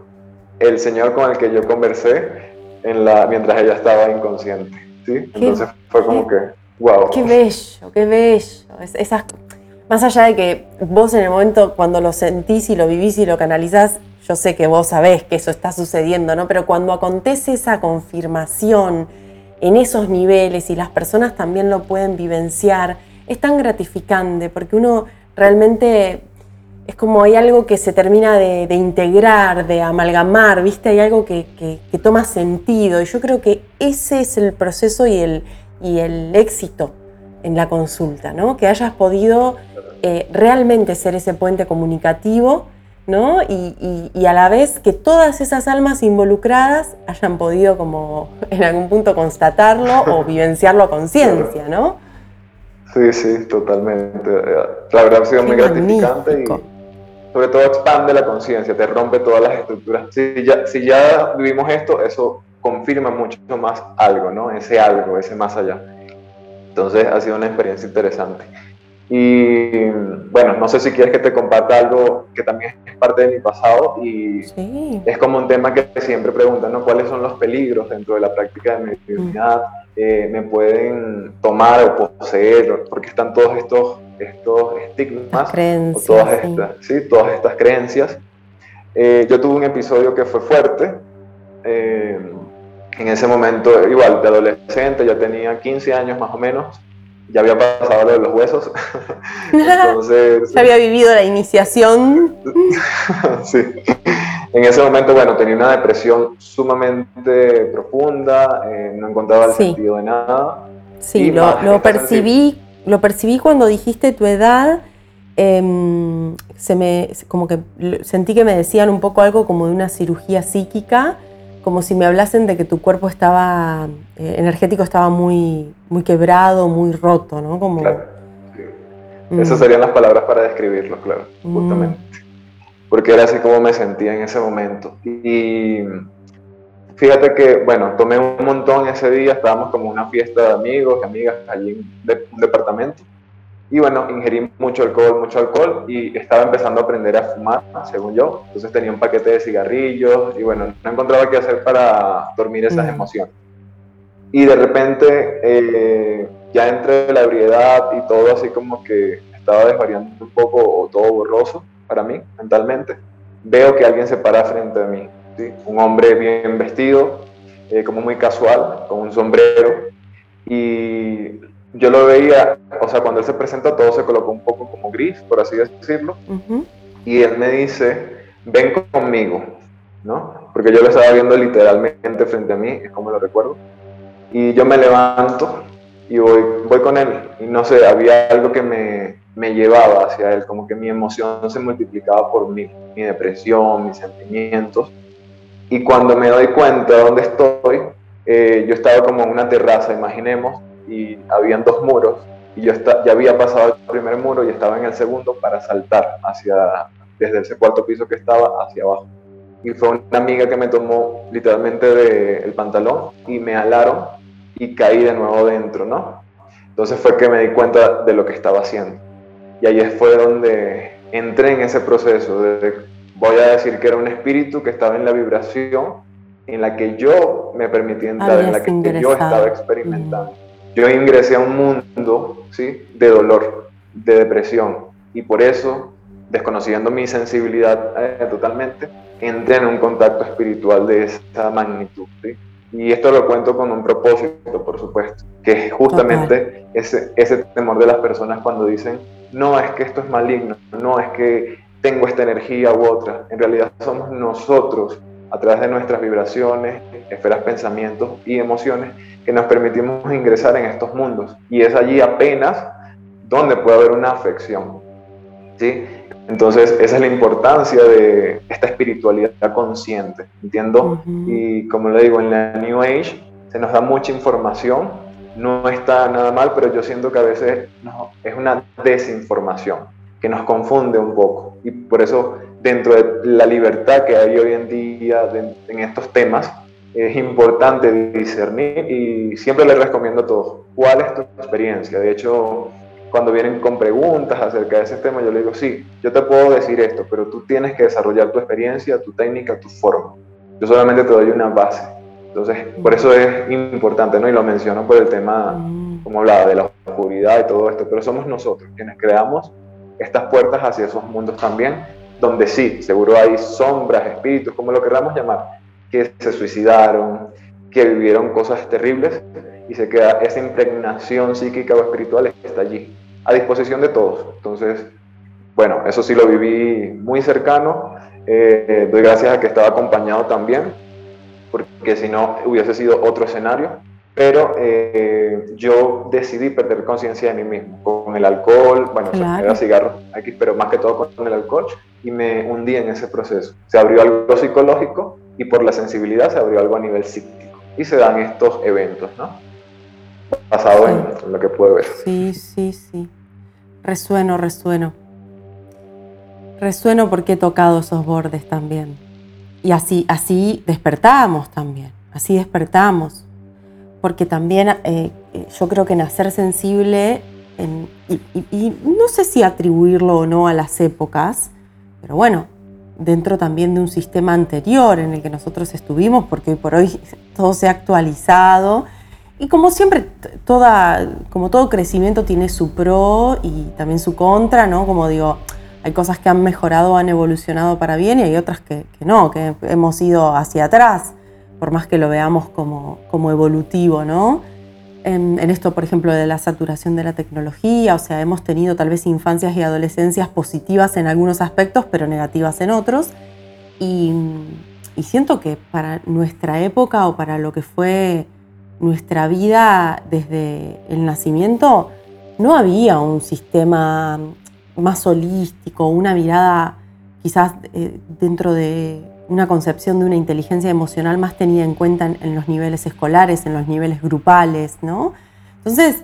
El señor con el que yo conversé en la, mientras ella estaba inconsciente. ¿sí? Entonces fue como que, wow. Qué bello, qué bello. esas, más allá de que vos en el momento cuando lo sentís y lo vivís y lo canalizás, yo sé que vos sabés que eso está sucediendo, ¿no? Pero cuando acontece esa confirmación en esos niveles y las personas también lo pueden vivenciar, es tan gratificante porque uno realmente es como hay algo que se termina de, integrar, de amalgamar, ¿viste? Hay algo que, toma sentido. Y yo creo que ese es el proceso y el, y el éxito en la consulta, ¿no? Que hayas podido eh, realmente ser ese puente comunicativo, ¿no? Y, y, a la vez que todas esas almas involucradas hayan podido como <laughs> en algún punto constatarlo o <laughs> vivenciarlo a conciencia, ¿no? Sí, sí, totalmente. La verdad ha sido muy gratificante y sobre todo expande la conciencia, te rompe todas las estructuras. Si ya, si ya vivimos esto, eso confirma mucho más algo, ¿no? Ese algo, ese más allá. Entonces ha sido una experiencia interesante. Y bueno, no sé si quieres que te comparta algo que también es parte de mi pasado y es como un tema que siempre preguntan, ¿no? ¿Cuáles son los peligros dentro de la práctica de mediunidad? Eh, ¿Me pueden tomar o poseer? Porque están todos estos, estos estigmas, creencias, todas, estas, sí. todas estas creencias. Eh, yo tuve un episodio que fue fuerte. Eh, en ese momento, igual, de adolescente, ya tenía 15 años más o menos ya había pasado lo de los huesos. <laughs> <laughs> Entonces. ya había vivido la iniciación. <laughs> sí. En ese momento, bueno, tenía una depresión sumamente profunda, eh, no encontraba el sentido de nada. Sí, lo, percibí, lo percibí cuando dijiste tu edad. Em, se me, como que sentí que me decían un poco algo como de una cirugía psíquica como si me hablasen de que tu cuerpo estaba, eh, energético estaba muy, muy quebrado, muy roto, ¿no? Como, claro. Mm. Esas serían las palabras para describirlo, claro, mm. Porque era así como me sentía en ese momento. Y fíjate que, bueno, tomé un montón ese día, estábamos como una fiesta de amigos y amigas allí en un departamento. Y bueno, ingerí mucho alcohol, mucho alcohol y estaba empezando a aprender a fumar, según yo. Entonces tenía un paquete de cigarrillos y bueno, no encontraba qué hacer para dormir esas emociones. Y de repente, eh, ya entre la ebriedad y todo así como que estaba desvariando un poco o todo borroso para mí mentalmente, veo que alguien se para frente a mí. ¿sí? Un hombre bien vestido, eh, como muy casual, con un sombrero. Y yo lo veía, o sea, cuando él se presenta todo se colocó un poco como gris, por así decirlo, y él me dice, ven conmigo, ¿no? Porque yo lo estaba viendo literalmente frente a mí, es como lo recuerdo, y yo me levanto y voy, voy con él, y no sé, había algo que me, me llevaba hacia él, como que mi emoción se multiplicaba por mí, mi depresión, mis sentimientos, y cuando me doy cuenta de dónde estoy, eh, yo estaba como en una terraza, imaginemos, y habían dos muros y yo ya había pasado el primer muro y estaba en el segundo para saltar hacia desde ese cuarto piso que estaba hacia abajo. Y fue una amiga que me tomó literalmente del el pantalón y me alaron y caí de nuevo dentro, ¿no? Entonces fue que me di cuenta de lo que estaba haciendo. Y ahí fue donde entré en ese proceso de, voy a decir que era un espíritu que estaba en la vibración en la que yo me permití entrar, en la que yo estaba experimentando yo ingresé a un mundo ¿sí? de dolor, de depresión, y por eso, desconociendo mi sensibilidad eh, totalmente, entré en un contacto espiritual de esta magnitud. ¿sí? Y esto lo cuento con un propósito, por supuesto, que es justamente ese, ese temor de las personas cuando dicen, no es que esto es maligno, no es que tengo esta energía u otra. En realidad somos nosotros, a través de nuestras vibraciones, esferas, pensamientos y emociones, que nos permitimos ingresar en estos mundos. Y es allí apenas donde puede haber una afección. ¿sí? Entonces, esa es la importancia de esta espiritualidad consciente, ¿entiendo? Y como le digo, en la New Age se nos da mucha información, no está nada mal, pero yo siento que a veces es una desinformación que nos confunde un poco. Y por eso, dentro de la libertad que hay hoy en día en estos temas, es importante discernir y siempre les recomiendo a todos, ¿cuál es tu experiencia? De hecho, cuando vienen con preguntas acerca de ese tema, yo les digo, sí, yo te puedo decir esto, pero tú tienes que desarrollar tu experiencia, tu técnica, tu forma. Yo solamente te doy una base. Entonces, por eso es importante, ¿no? Y lo menciono por el tema, mm. como hablaba, de la oscuridad y todo esto, pero somos nosotros quienes creamos estas puertas hacia esos mundos también, donde sí, seguro hay sombras, espíritus, como lo queramos llamar, que se suicidaron, que vivieron cosas terribles y se queda esa impregnación psíquica o espiritual está allí, a disposición de todos. Entonces, bueno, eso sí lo viví muy cercano. Eh, doy gracias a que estaba acompañado también, porque si no hubiese sido otro escenario. Pero eh, yo decidí perder conciencia de mí mismo con el alcohol, bueno, claro. era cigarro aquí, pero más que todo con el alcohol, y me hundí en ese proceso. Se abrió algo psicológico y por la sensibilidad se abrió algo a nivel psíquico. Y se dan estos eventos, ¿no? Basado en, lo que puedo ver. Sí, sí, sí. Resueno, resueno. Resueno porque he tocado esos bordes también. Y así, así despertamos también. Así despertamos. Porque también eh, yo creo que nacer sensible y, no sé si atribuirlo o no a las épocas, pero bueno, dentro también de un sistema anterior en el que nosotros estuvimos, porque hoy por hoy <laughs> todo se ha actualizado. Y como siempre, toda, como todo crecimiento tiene su pro y también su contra, ¿no? Como digo, hay cosas que han mejorado, han evolucionado para bien y hay otras que, no, que hemos ido hacia atrás, por más que lo veamos como, como evolutivo, ¿no? En, esto, por ejemplo, de la saturación de la tecnología, o sea, hemos tenido tal vez infancias y adolescencias positivas en algunos aspectos, pero negativas en otros. Y, y siento que para nuestra época o para lo que fue nuestra vida desde el nacimiento, no había un sistema más holístico, una mirada quizás eh, dentro de una concepción de una inteligencia emocional más tenida en cuenta en, los niveles escolares, en los niveles grupales, ¿no? Entonces,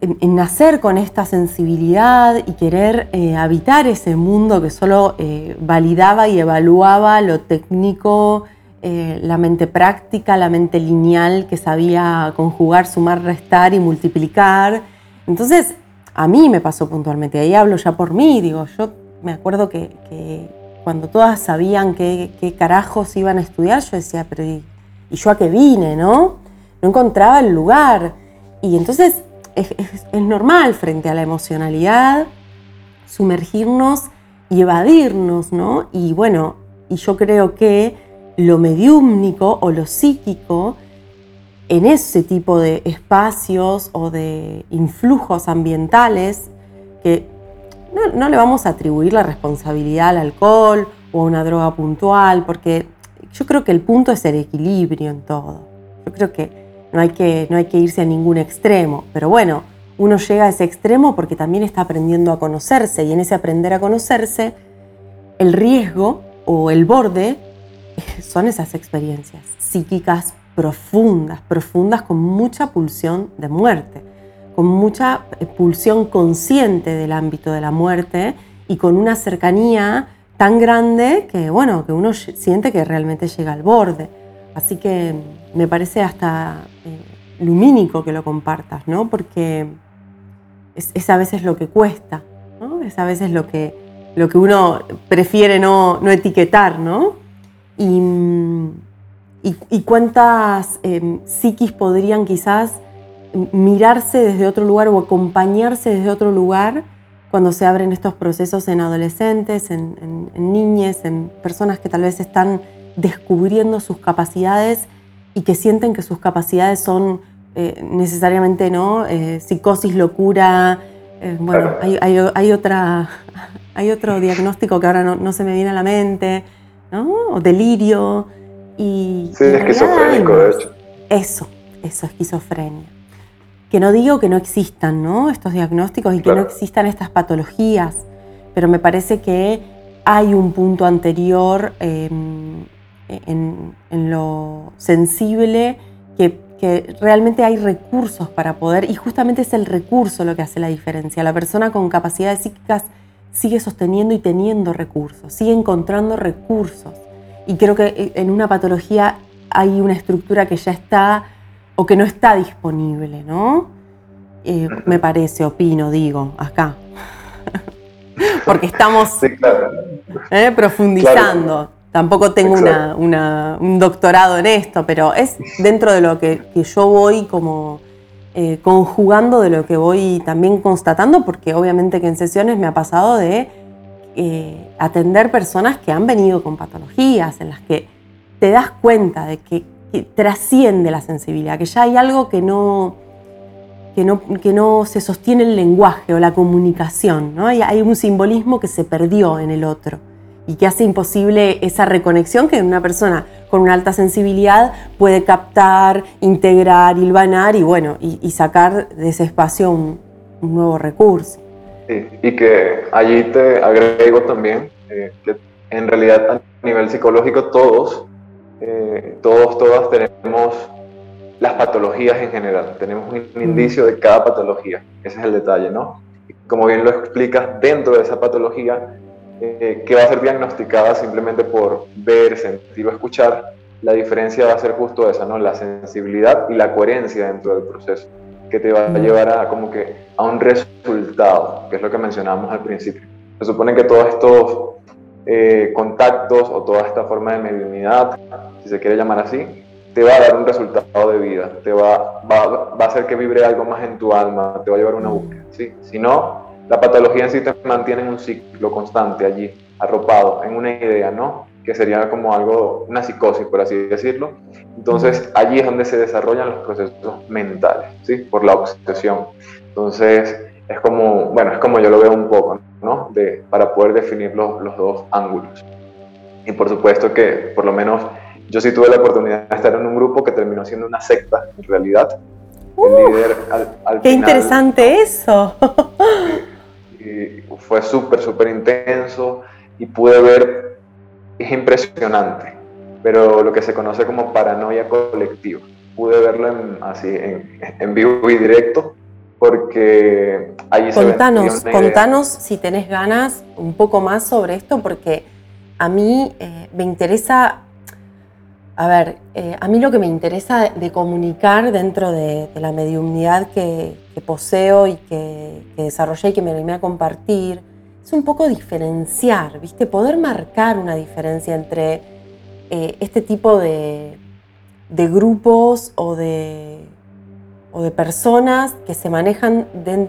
en, nacer con esta sensibilidad y querer eh, habitar ese mundo que solo eh, validaba y evaluaba lo técnico, la mente práctica, la mente lineal que sabía conjugar, sumar, restar y multiplicar. Entonces, a mí me pasó puntualmente, ahí hablo ya por mí, digo, yo me acuerdo que, cuando todas sabían qué, carajos iban a estudiar, yo decía, pero ¿y, yo a qué vine, no? No encontraba el lugar. Y entonces es, normal frente a la emocionalidad sumergirnos y evadirnos, ¿no? Y bueno, y yo creo que lo mediúmnico o lo psíquico en ese tipo de espacios o de influjos ambientales que no, le vamos a atribuir la responsabilidad al alcohol o a una droga puntual, porque yo creo que el punto es el equilibrio en todo. Yo creo que no hay que, no hay que irse a ningún extremo, pero bueno, uno llega a ese extremo porque también está aprendiendo a conocerse y en ese aprender a conocerse, el riesgo o el borde <laughs> son esas experiencias psíquicas profundas, profundas con mucha pulsión de muerte, con mucha pulsión consciente del ámbito de la muerte y con una cercanía tan grande que, bueno, que uno siente que realmente llega al borde. Así que me parece hasta eh, lumínico que lo compartas, ¿no? Porque es, a veces lo que cuesta, ¿no? Es a veces lo que, lo que uno prefiere no, no etiquetar, ¿no? Y, y, cuántas em, psiquis podrían quizás mirarse desde otro lugar o acompañarse desde otro lugar cuando se abren estos procesos en adolescentes, en, niñas, en personas que tal vez están descubriendo sus capacidades y que sienten que sus capacidades son eh, necesariamente ¿no? Eh, psicosis, locura. Eh, bueno, hay, otra, <laughs> hay otro diagnóstico que ahora no, no, se me viene a la mente, ¿no? o delirio. Y, sí, esquizofrénico, de hecho. Eso, eso, esquizofrenia. Que no digo que no existan ¿no? estos diagnósticos y que no existan estas patologías, pero me parece que hay un punto anterior em, en, lo sensible que, que, realmente hay recursos para poder, y justamente es el recurso lo que hace la diferencia. La persona con capacidades psíquicas sigue sosteniendo y teniendo recursos, sigue encontrando recursos y creo que eh, en una patología hay una estructura que ya está o que no está disponible, ¿no? Eh, me parece, opino, digo, acá. <laughs> Porque estamos ¿eh? profundizando. Tampoco tengo un doctorado en esto, pero es dentro de lo que, yo voy como conjugando, de lo que voy también constatando, porque obviamente que en sesiones me ha pasado de eh, atender personas que han venido con patologías, en las que te das cuenta de que, trasciende la sensibilidad, que ya hay algo que no, que no, que no se sostiene el lenguaje o la comunicación, ¿no? hay, hay un simbolismo que se perdió en el otro y que hace imposible esa reconexión que una persona con una alta sensibilidad puede captar, integrar, hilvanar y, bueno, y, sacar de ese espacio un nuevo recurso y que allí te agrego también eh, que en realidad a nivel psicológico todos, eh, todos, todas tenemos las patologías en general, tenemos un indicio de cada patología, ese es el detalle, ¿no? Como bien lo explicas, dentro de esa patología, eh, que va a ser diagnosticada simplemente por ver, sentir o escuchar, la diferencia va a ser justo esa, ¿no? La sensibilidad y la coherencia dentro del proceso, que te va a llevar a como que a un resultado, que es lo que mencionábamos al principio. Se supone que todos estos eh, contactos o toda esta forma de mediunidad, si se quiere llamar así, te va a dar un resultado de vida, te va, va, va, a hacer que vibre algo más en tu alma, te va a llevar una búsqueda. ¿sí? Si no, la patología en sí te mantiene en un ciclo constante allí, arropado, en una idea, ¿no? Que sería como algo, una psicosis, por así decirlo. Entonces, allí es donde se desarrollan los procesos mentales, ¿sí? Por la obsesión. Entonces, es como, bueno, es como yo lo veo un poco, ¿no? De, para poder definir los, los dos ángulos. Y por supuesto que, por lo menos, yo sí tuve la oportunidad de estar en un grupo que terminó siendo una secta, en realidad. Uh, ¡Qué interesante eso! <laughs> y fue súper, súper intenso y pude ver, es impresionante, pero lo que se conoce como paranoia colectiva. Pude verlo en, así en, en vivo y directo porque ahí contanos, se Contanos si tenés ganas un poco más sobre esto, porque a mí eh, me interesa, a ver, eh, a mí lo que me interesa de comunicar dentro de, la mediunidad que, poseo y que, desarrollé y que me animé a compartir, es un poco diferenciar, ¿viste? Poder marcar una diferencia entre eh, este tipo de grupos o de o de personas que se manejan de,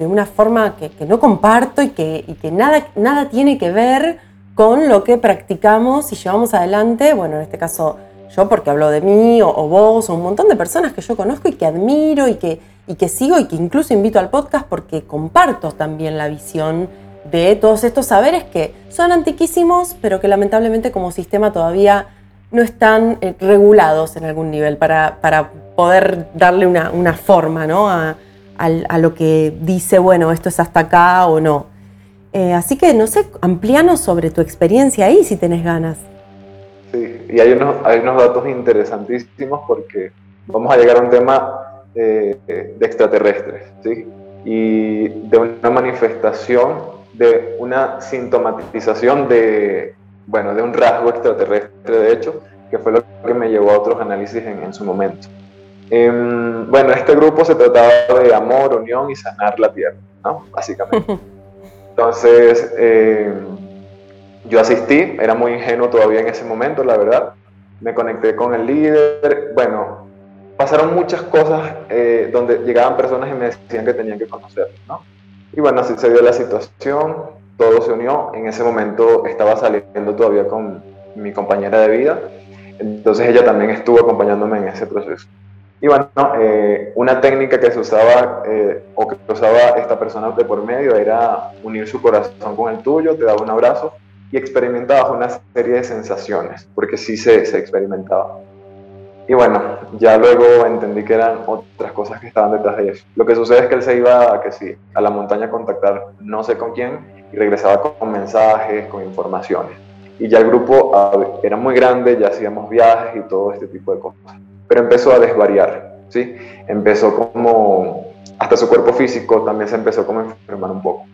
una forma que, no comparto y que, que nada, nada tiene que ver con lo que practicamos y llevamos adelante, bueno, en este caso yo porque hablo de mí, o, vos, o un montón de personas que yo conozco y que admiro y que, y que sigo y que incluso invito al podcast porque comparto también la visión de todos estos saberes que son antiquísimos, pero que lamentablemente como sistema todavía no están eh, regulados en algún nivel para, para poder darle una, una forma ¿no? a, a, lo que dice, bueno, esto es hasta acá o no. Eh, así que, no sé, amplianos sobre tu experiencia ahí si tenés ganas. Sí, y hay unos, hay unos datos interesantísimos porque vamos a llegar a un tema eh, de extraterrestres, ¿sí? Y de una manifestación, de una sintomatización de, bueno, de un rasgo extraterrestre, de hecho, que fue lo que me llevó a otros análisis en, en su momento. Em, bueno, este grupo se trataba de amor, unión y sanar la tierra, ¿no? Básicamente. <laughs> Entonces, em, yo asistí, era muy ingenuo todavía en ese momento, la verdad. Me conecté con el líder. Bueno, pasaron muchas cosas eh, donde llegaban personas y me decían que tenían que conocerlo, ¿no? Y bueno, así se dio la situación, todo se unió. En ese momento estaba saliendo todavía con mi compañera de vida, entonces ella también estuvo acompañándome en ese proceso. Y bueno, eh, una técnica que se usaba eh, o que usaba esta persona de por medio era unir su corazón con el tuyo, te daba un abrazo y experimentabas una serie de sensaciones, porque sí se, se experimentaba. Y bueno, ya luego entendí que eran otras cosas que estaban detrás de eso. Lo que sucede es que él se iba que sí, a la montaña a contactar no sé con quién y regresaba con mensajes, con informaciones. Y ya el grupo era muy grande, ya hacíamos viajes y todo este tipo de cosas pero empezó a desvariar, ¿sí? Empezó como, hasta su cuerpo físico también se empezó a enfermar un poco.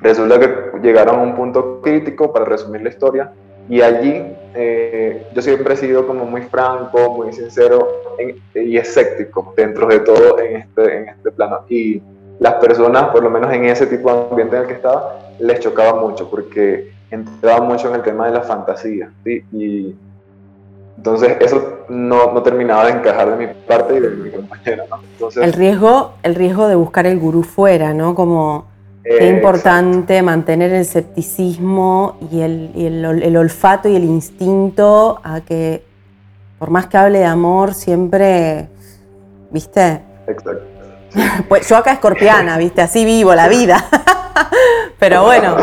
Resulta que llegaron a un punto crítico, para resumir la historia, y allí eh, yo siempre he sido como muy franco, muy sincero y escéptico dentro de todo en este, en este plano. Y las personas, por lo menos en ese tipo de ambiente en el que estaba, les chocaba mucho porque entraba mucho en el tema de la fantasía. ¿sí? Y entonces eso no, no, terminaba de encajar de mi parte y de mi compañera. ¿no? Entonces, el, riesgo, el riesgo de buscar el gurú fuera, ¿no? Como es importante mantener el escepticismo y, el, y el, el, olfato y el instinto a que, por más que hable de amor, siempre, ¿viste? Exacto. <laughs> Pues yo acá escorpiana, ¿viste? Así vivo la vida. <laughs> Pero bueno.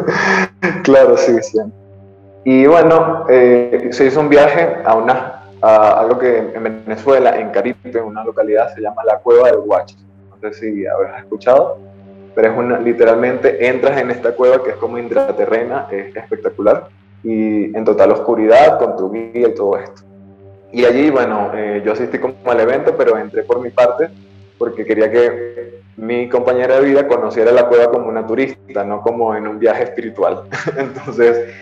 <laughs> claro, sí, siempre. Y bueno, eh, se hizo un viaje a, una, a algo que en Venezuela, en Caribe, en una localidad, se llama la Cueva del Huacho. No sé si habrás escuchado, pero es una, literalmente entras en esta cueva que es como intraterrena, es espectacular, y en total oscuridad, con tu guía y todo esto. Y allí, bueno, eh, yo asistí como al evento, pero entré por mi parte porque quería que mi compañera de vida conociera la cueva como una turista, no como en un viaje espiritual. <laughs> Entonces,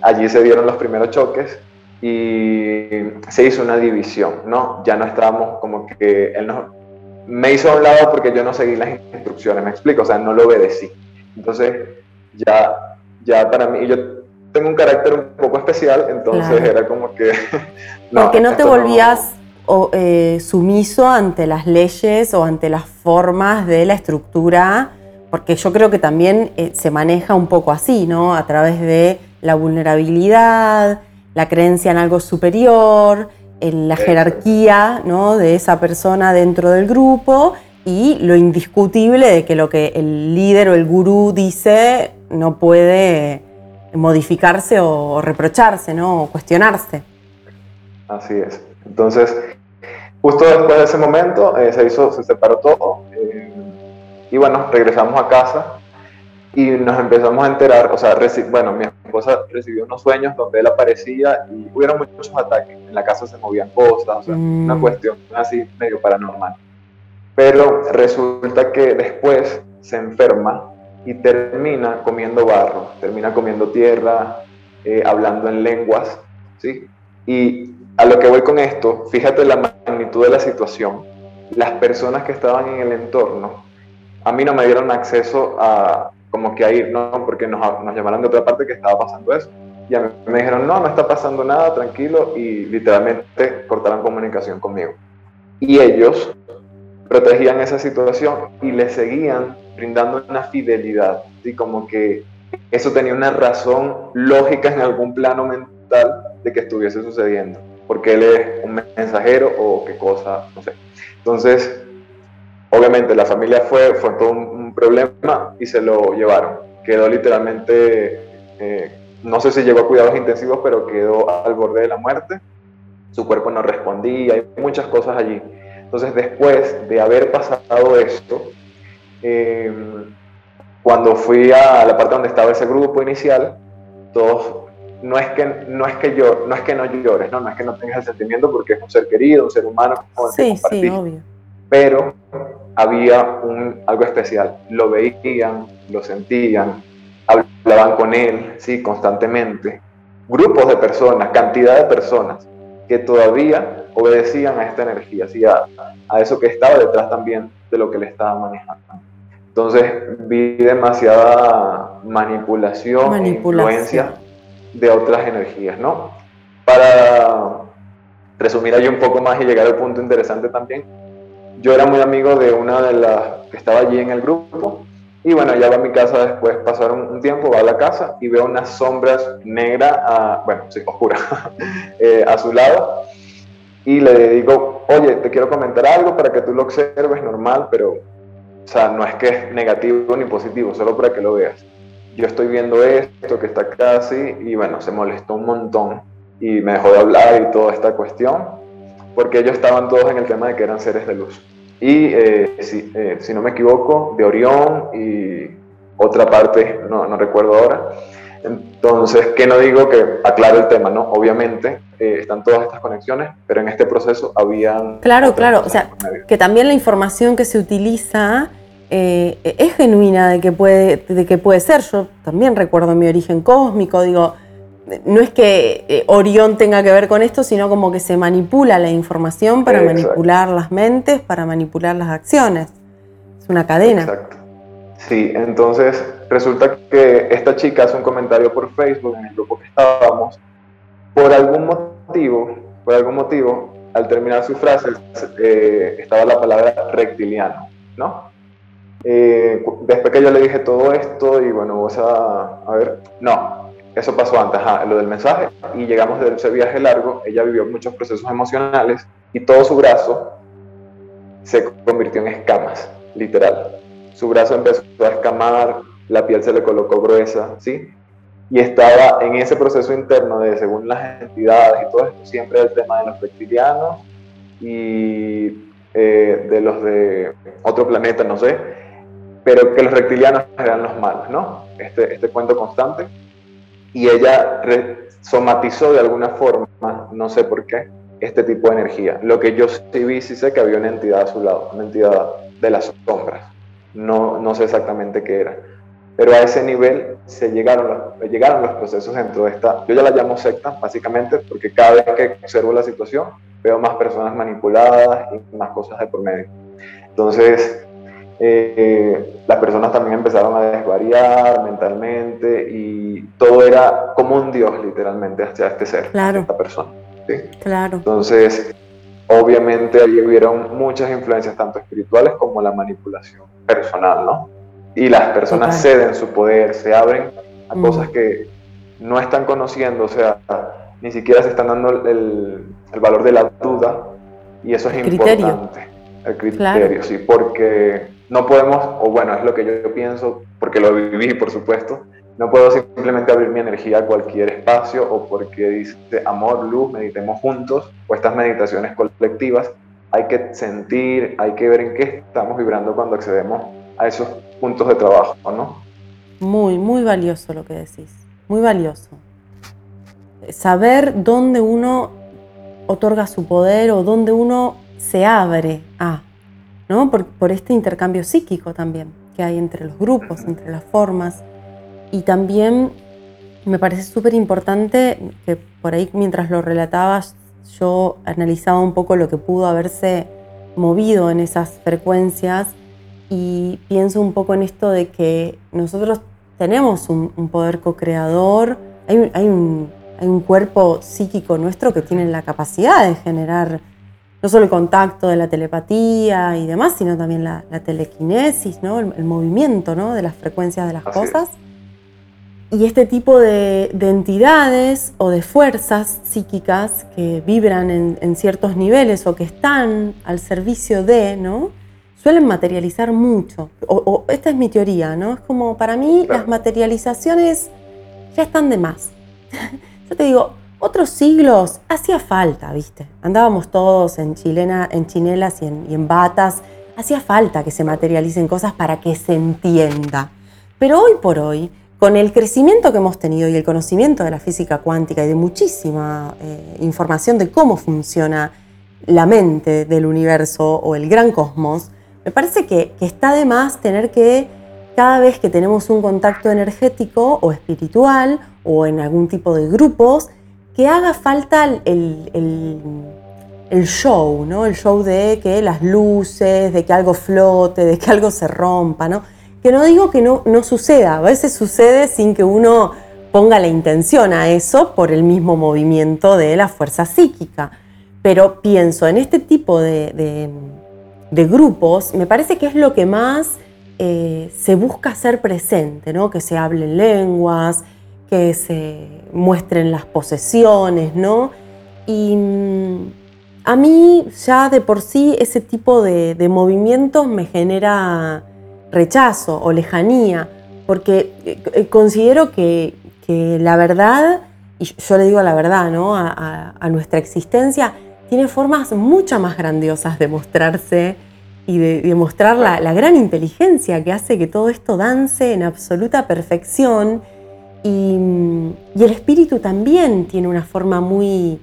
allí se dieron los primeros choques y se hizo una división, ¿no? Ya no estábamos como que él nos, me hizo a un lado porque yo no seguí las instrucciones, me explico, o sea, no lo obedecí. Entonces, ya, ya para mí, yo tengo un carácter un poco especial, entonces era como que... <laughs> no, porque no te volvías eh, sumiso ante las leyes o ante las formas de la estructura, porque yo creo que también eh, se maneja un poco así, ¿no? A través de la vulnerabilidad, la creencia en algo superior, en la jerarquía ¿no? de esa persona dentro del grupo y lo indiscutible de que lo que el líder o el gurú dice no puede modificarse o reprocharse, ¿no? o cuestionarse. Así es. Entonces, justo después de ese momento eh, se hizo, se separó todo eh, y bueno, regresamos a casa y nos empezamos a enterar, o sea, bueno, mi esposa recibió unos sueños donde él aparecía y hubieron muchos ataques, en la casa se movían cosas, o sea, una mm. cuestión así medio paranormal. Pero resulta que después se enferma y termina comiendo barro, termina comiendo tierra, eh, hablando en lenguas, ¿sí? Y a lo que voy con esto, fíjate la magnitud de la situación. Las personas que estaban en el entorno, a mí no me dieron acceso a, como que a ir, ¿no? Porque nos, nos llamaron de otra parte que estaba pasando eso. Y a mí me dijeron, no, no está pasando nada, tranquilo, y literalmente cortaron comunicación conmigo. Y ellos protegían esa situación y le seguían brindando una fidelidad, ¿sí? como que eso tenía una razón lógica en algún plano mental de que estuviese sucediendo, porque él es un mensajero o qué cosa, no sé. Entonces, obviamente la familia fue, fue todo un, problema y se lo llevaron. Quedó literalmente, eh, no sé si llegó a cuidados intensivos, pero quedó al borde de la muerte. Su cuerpo no respondía, hay muchas cosas allí. Entonces, después de haber pasado esto, em, cuando fui a la parte donde estaba ese grupo inicial, todos, no es que no es que yo, no es que no llores, no, no es que no tengas el sentimiento porque es un ser querido, un ser humano, sí, sí, obvio. Pero había un, algo especial. Lo veían, lo sentían, hablaban con él, sí, constantemente. Grupos de personas, cantidad de personas que todavía obedecían a esta energía, ¿sí? a, eso que estaba detrás también de lo que le estaba manejando. Entonces vi demasiada manipulación, manipulación. Influencia de otras energías, ¿no? Para resumir ahí un poco más y llegar al punto interesante también, yo era muy amigo de una de las que estaba allí en el grupo. Y bueno, ya va a mi casa después, pasaron un tiempo, va a la casa y veo unas sombras negras, bueno, sí, oscura, <laughs> eh, a su lado. Y le digo, oye, te quiero comentar algo para que tú lo observes normal, pero, o sea, no es que es negativo ni positivo, solo para que lo veas. Yo estoy viendo esto que está casi y bueno, se molestó un montón y me dejó de hablar y toda esta cuestión porque ellos estaban todos en el tema de que eran seres de luz. Y eh, si, eh, si, no me equivoco, de Orión y otra parte, no, no, recuerdo ahora. Entonces, ¿qué no digo que aclaro el tema, ¿no? Obviamente eh, están todas estas conexiones, pero en este proceso habían... Claro, claro, o sea, que también la información que se utiliza es genuina de que, puede, de que puede ser. Yo también recuerdo mi origen cósmico, digo, no es que eh, Orión tenga que ver con esto, sino como que se manipula la información para manipular las mentes, para manipular las acciones. Es una cadena. Exacto. Sí, entonces resulta que esta chica hace un comentario por Facebook en el grupo que estábamos. Por algún motivo, por algún motivo, al terminar su frase eh, estaba la palabra reptiliano, ¿no? Eh, después que yo le dije todo esto y bueno, vos a, a ver, no, eso pasó antes, lo del mensaje, y llegamos de ese viaje largo, ella vivió muchos procesos emocionales y todo su brazo se convirtió en escamas, literal. Su brazo empezó a escamar, la piel se le colocó gruesa, ¿sí? Y estaba en ese proceso interno de, según las entidades y todo esto, siempre el tema de los reptilianos y eh, de los de otro planeta, no sé, pero que los reptilianos eran los malos, ¿no? Este, este cuento constante y ella somatizó de alguna forma, no sé por qué, este tipo de energía. Lo que yo sí vi, sí sé que había una entidad a su lado, una entidad de las sombras. No, no sé exactamente qué era. Pero a ese nivel se llegaron llegaron los procesos dentro de esta, yo ya la llamo secta, básicamente, porque cada vez que observo la situación veo más personas manipuladas y más cosas de por medio. Entonces, eh, las personas también empezaron a desvariar mentalmente y todo era como un dios literalmente hacia este ser, claro. esta persona. ¿sí? Claro. Entonces, obviamente ahí hubieron muchas influencias, tanto espirituales como la manipulación personal, ¿no? Y las personas ceden su poder, se abren a mm. cosas que no están conociendo, o sea, ni siquiera se están dando el, valor de la duda y eso es importante. El criterio, sí, porque no podemos, o bueno, es lo que yo pienso, porque lo viví, por supuesto, no puedo simplemente abrir mi energía a cualquier espacio o porque dice amor, luz, meditemos juntos, o estas meditaciones colectivas. Hay que sentir, hay que ver en qué estamos vibrando cuando accedemos a esos puntos de trabajo, ¿no? Muy, muy valioso lo que decís, muy valioso. Saber dónde uno otorga su poder o dónde uno se abre a, ¿no? Por, por este intercambio psíquico también que hay entre los grupos, entre las formas y también me parece súper importante que por ahí mientras lo relatabas yo analizaba un poco lo que pudo haberse movido en esas frecuencias y pienso un poco en esto de que nosotros tenemos un, poder co-creador, hay, hay, un, cuerpo psíquico nuestro que tiene la capacidad de generar no solo el contacto de la telepatía y demás, sino también la, telequinesis, ¿no? el, movimiento ¿no? de las frecuencias de las cosas. Y este tipo de, entidades o de fuerzas psíquicas que vibran en, ciertos niveles o que están al servicio de, ¿no? Suelen materializar mucho. O, esta es mi teoría, ¿no? Es como, para mí, las materializaciones ya están de más. <laughs> Yo te digo, otros siglos hacía falta, ¿viste? Andábamos todos en, chilena, en chinelas y en, batas. Hacía falta que se materialicen cosas para que se entienda. Pero hoy por hoy, con el crecimiento que hemos tenido y el conocimiento de la física cuántica y de muchísima eh, información de cómo funciona la mente del universo o el gran cosmos, me parece que, está de más tener que, cada vez que tenemos un contacto energético o espiritual o en algún tipo de grupos, que haga falta el, el show, ¿no? El show de que las luces, de que algo flote, de que algo se rompa, ¿no? que no digo que no, no suceda, a veces sucede sin que uno ponga la intención a eso por el mismo movimiento de la fuerza psíquica. Pero pienso en este tipo de, grupos, me parece que es lo que más eh, se busca hacer presente, ¿no? que se hablen lenguas, que se muestren las posesiones, ¿no? Y mm, a mí ya de por sí ese tipo de, movimientos me genera rechazo o lejanía, porque eh, considero que, la verdad, y yo le digo la verdad, ¿no? A, nuestra existencia, tiene formas mucho más grandiosas de mostrarse y de, mostrar la, gran inteligencia que hace que todo esto dance en absoluta perfección. Y, el espíritu también tiene una forma muy,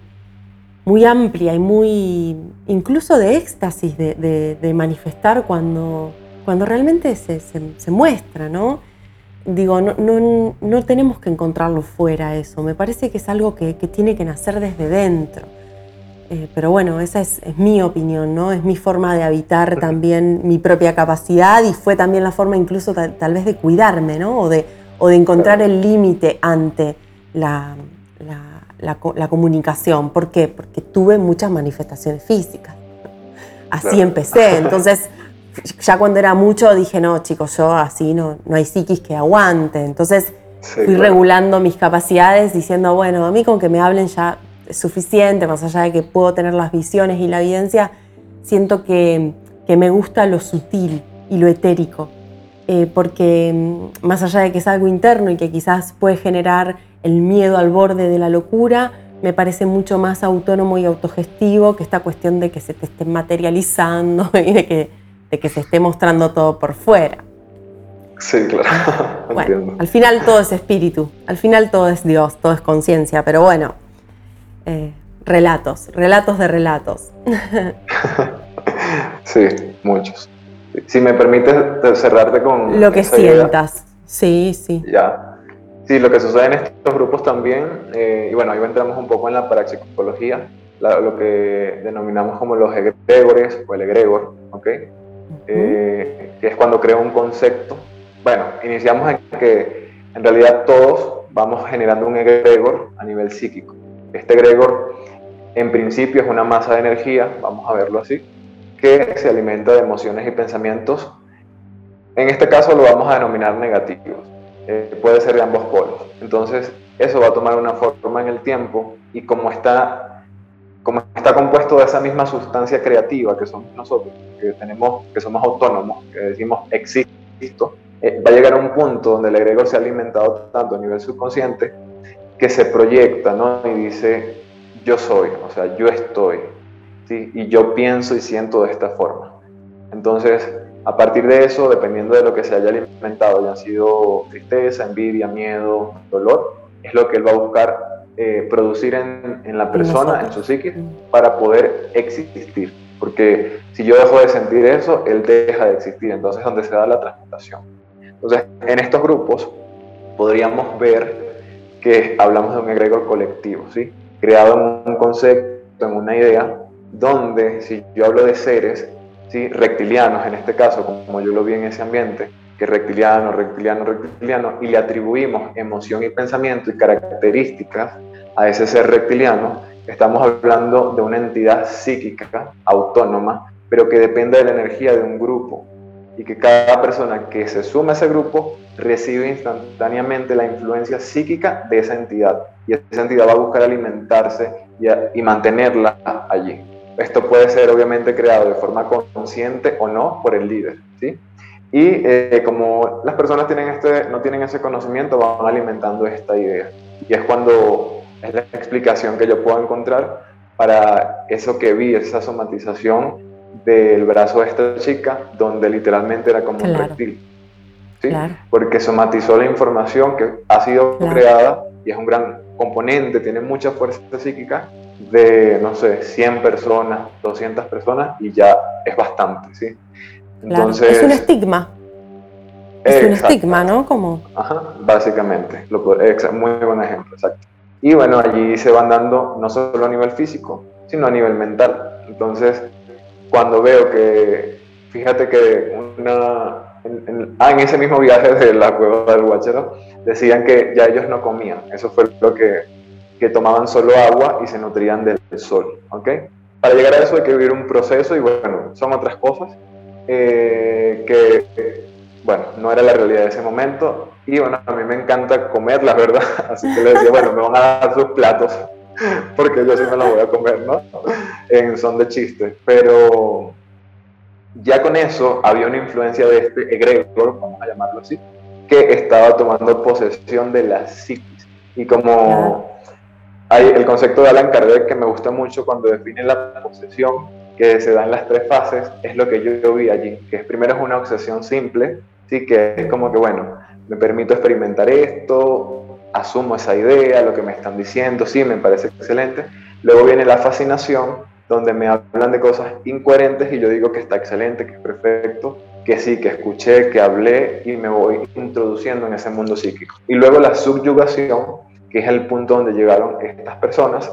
muy amplia y muy incluso de éxtasis de manifestar cuando, cuando realmente se, muestra, ¿no? Digo, no, no, tenemos que encontrarlo fuera eso, me parece que es algo que, tiene que nacer desde dentro. Eh, pero bueno, esa es, mi opinión, ¿no? Es mi forma de habitar también mi propia capacidad y fue también la forma incluso tal, vez de cuidarme, ¿no? O de, o de encontrar el límite ante la, la, comunicación. ¿Por qué? Porque tuve muchas manifestaciones físicas. Así empecé. <laughs> Entonces, ya cuando era mucho dije, no, chicos, yo así no, no hay psiquis que aguante. Entonces fui regulando mis capacidades diciendo, bueno, a mí con que me hablen ya es suficiente, más allá de que puedo tener las visiones y la evidencia, siento que, que me gusta lo sutil y lo etérico. Eh, porque mm, más allá de que es algo interno y que quizás puede generar el miedo al borde de la locura, me parece mucho más autónomo y autogestivo que esta cuestión de que se te esté materializando <laughs> y de que de que se esté mostrando todo por fuera. Sí, claro. <laughs> bueno, al final todo es espíritu, al final todo es Dios, todo es conciencia, pero bueno, eh, relatos, relatos de relatos. <laughs> sí, muchos. Si me permites cerrarte con... Lo que sientas, sí, sí. Ya. Sí, lo que sucede en estos grupos también, eh, y bueno, ahí entramos un poco en la parapsicología, lo que denominamos como los egregores o el egregor, ¿ok? eh, que es cuando creo un concepto. Bueno, iniciamos en que en realidad todos vamos generando un egregor a nivel psíquico. Este egregor en principio es una masa de energía, vamos a verlo así, que se alimenta de emociones y pensamientos. En este caso lo vamos a denominar negativos. Eh, puede ser de ambos polos. Entonces, eso va a tomar una forma en el tiempo y como está, como está compuesto de esa misma sustancia creativa que somos nosotros, que, tenemos, que somos autónomos, que decimos existo, eh, va a llegar a un punto donde el egregor se ha alimentado tanto a nivel subconsciente que se proyecta ¿no? y dice yo soy, o sea, yo estoy, ¿sí? y yo pienso y siento de esta forma. Entonces, a partir de eso, dependiendo de lo que se haya alimentado, ya han sido tristeza, envidia, miedo, dolor, es lo que él va a buscar eh, producir en, en, la persona, en su psiquis, para poder existir. Porque si yo dejo de sentir eso, él deja de existir. Entonces, es donde se da la transmutación. Entonces, en estos grupos podríamos ver que hablamos de un egregor colectivo, ¿sí? creado en un concepto, en una idea, donde si yo hablo de seres, ¿sí? reptilianos en este caso, como yo lo vi en ese ambiente, que reptiliano, reptiliano, reptiliano, y le atribuimos emoción y pensamiento y características a ese ser reptiliano, estamos hablando de una entidad psíquica autónoma, pero que depende de la energía de un grupo y que cada persona que se suma a ese grupo recibe instantáneamente la influencia psíquica de esa entidad y esa entidad va a buscar alimentarse y, mantenerla allí. Esto puede ser obviamente creado de forma consciente o no por el líder, ¿sí? Y eh, como las personas tienen este, no tienen ese conocimiento, van alimentando esta idea. Y es cuando es la explicación que yo puedo encontrar para eso que vi, esa somatización del brazo de esta chica, donde literalmente era como un reptil. ¿sí? Porque somatizó la información que ha sido creada y es un gran componente, tiene mucha fuerza psíquica de, no sé, 100 personas, 200 personas y ya es bastante, ¿sí? Entonces, es un estigma. Es un estigma, ¿no? Como... Ajá, básicamente. Lo, muy buen ejemplo, exacto. Y bueno, allí se van dando no solo a nivel físico, sino a nivel mental. Entonces, cuando veo que, fíjate que una, en, ah, en, ese mismo viaje de la cueva del Guachero, decían que ya ellos no comían, eso fue lo que, que tomaban solo agua y se nutrían del sol, ¿ok? Para llegar a eso hay que vivir un proceso y bueno, son otras cosas eh, que, bueno, no era la realidad de ese momento y bueno, a mí me encanta comer, la verdad, <laughs> así que le decía, bueno, me van a dar sus platos <laughs> porque yo sí me la voy a comer, ¿no? En son de chiste. Pero ya con eso había una influencia de este egregor, vamos a llamarlo así, que estaba tomando posesión de la psiquis. Y como hay el concepto de Alan Kardec que me gusta mucho cuando define la posesión, que se da en las tres fases, es lo que yo, vi allí, que primero es una obsesión simple, sí, que es como que, bueno, me permito experimentar esto, asumo esa idea, lo que me están diciendo, sí, me parece excelente. Luego viene la fascinación, donde me hablan de cosas incoherentes y yo digo que está excelente, que es perfecto, que sí, que escuché, que hablé y me voy introduciendo en ese mundo psíquico. Y luego la subyugación, que es el punto donde llegaron estas personas,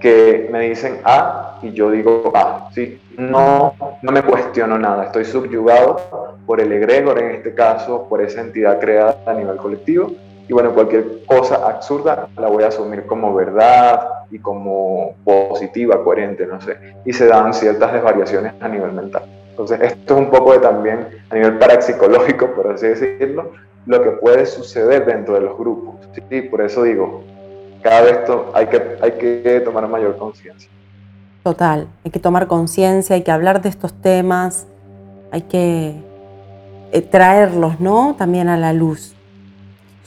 que me dicen A y yo digo A, ¿sí? No, no me cuestiono nada, estoy subyugado por el egregor en este caso, por esa entidad creada a nivel colectivo y bueno, cualquier cosa absurda la voy a asumir como verdad y como positiva, coherente, no sé. Y se dan ciertas desvariaciones a nivel mental. Entonces, esto es un poco de también a nivel parapsicológico, por así decirlo, lo que puede suceder dentro de los grupos. Sí, por eso digo, cada vez hay, que, hay que tomar mayor conciencia. Total, hay que tomar conciencia, hay que hablar de estos temas, hay que eh, traerlos, ¿no? También a la luz.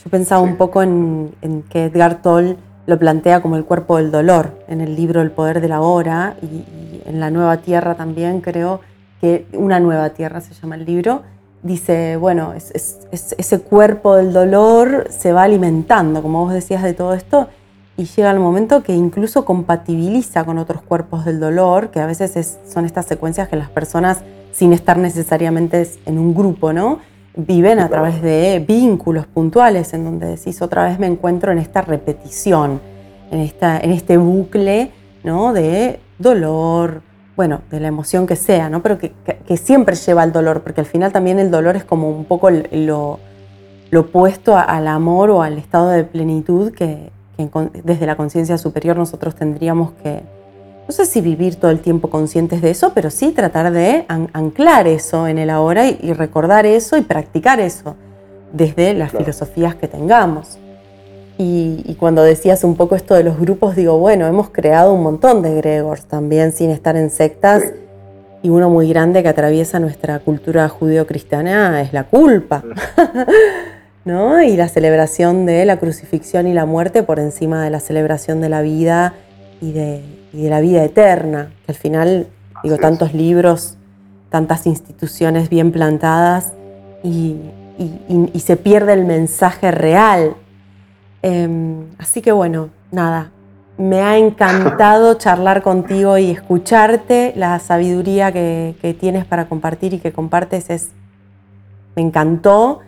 Yo pensaba un poco en, que Edgar Toll lo plantea como el cuerpo del dolor en el libro El poder de la hora y, en La nueva tierra también creo que una nueva tierra se llama el libro. Dice, bueno, ese cuerpo del dolor se va alimentando, como vos decías de todo esto, y llega el momento que incluso compatibiliza con otros cuerpos del dolor, que a veces son estas secuencias que las personas, sin estar necesariamente en un grupo, ¿no? viven a través de vínculos puntuales en donde decís otra vez me encuentro en esta repetición, en, esta, en este bucle ¿no? de dolor, bueno, de la emoción que sea, ¿no? Pero que, siempre lleva al dolor, porque al final también el dolor es como un poco lo, opuesto al amor o al estado de plenitud que, desde la conciencia superior nosotros tendríamos que, no sé si vivir todo el tiempo conscientes de eso, pero sí tratar de anclar eso en el ahora y, recordar eso y practicar eso desde las filosofías que tengamos. Y, cuando decías un poco esto de los grupos, digo, bueno, hemos creado un montón de Gregors también sin estar en sectas. Y uno muy grande que atraviesa nuestra cultura judeocristiana es la culpa. <laughs> ¿No? Y la celebración de la crucifixión y la muerte por encima de la celebración de la vida y de, la vida eterna. Que al final, digo, tantos libros, tantas instituciones bien plantadas y se pierde el mensaje real Em, así que bueno, nada, me ha encantado <laughs> charlar contigo y escucharte. La sabiduría que, tienes para compartir y que compartes es, me encantó.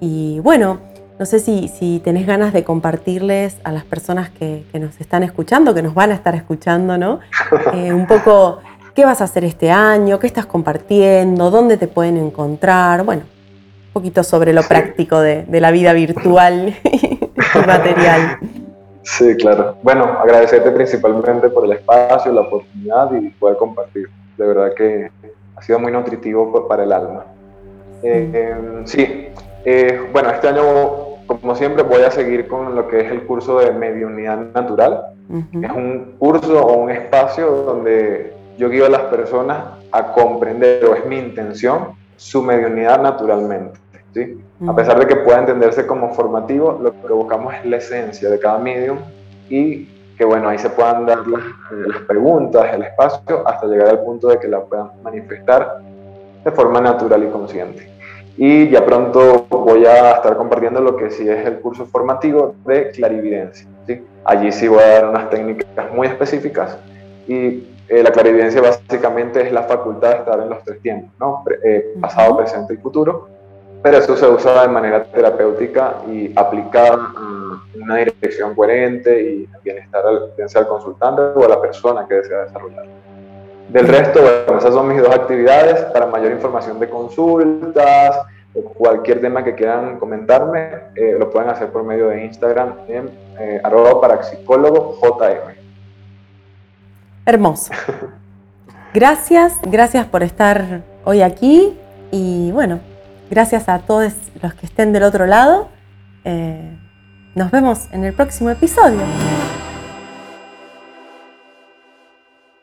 Y bueno, no sé si, si tenés ganas de compartirles a las personas que, nos están escuchando, que nos van a estar escuchando, ¿no? <laughs> Eh, un poco qué vas a hacer este año, qué estás compartiendo, dónde te pueden encontrar. Bueno, un poquito sobre lo práctico de, de la vida virtual <laughs> material. Sí, claro. Bueno, agradecerte principalmente por el espacio, la oportunidad y poder compartir. De verdad que ha sido muy nutritivo para el alma. Eh, sí, eh, bueno, este año, como siempre, voy a seguir con lo que es el curso de mediunidad natural. Es un curso o un espacio donde yo guío a las personas a comprender, o es mi intención, su mediunidad naturalmente. A pesar de que pueda entenderse como formativo, lo que buscamos es la esencia de cada medium y que bueno, ahí se puedan dar las, las preguntas, el espacio, hasta llegar al punto de que la puedan manifestar de forma natural y consciente. Y ya pronto voy a estar compartiendo lo que sí es el curso formativo de clarividencia. ¿sí? Allí sí voy a dar unas técnicas muy específicas y eh, la clarividencia básicamente es la facultad de estar en los tres tiempos, ¿no? Eh, pasado, presente y futuro, pero eso se usa de manera terapéutica y aplicada a una dirección coherente y bienestar al, al consultante o a la persona que desea desarrollar. Del resto, bueno, esas son mis dos actividades. Para mayor información de consultas o cualquier tema que quieran comentarme, eh, lo pueden hacer por medio de Instagram en eh, arroba parapsicólogo JM. Hermoso. <laughs> Gracias, gracias por estar hoy aquí y bueno, Gracias a todos los que estén del otro lado. Eh, nos vemos en el próximo episodio.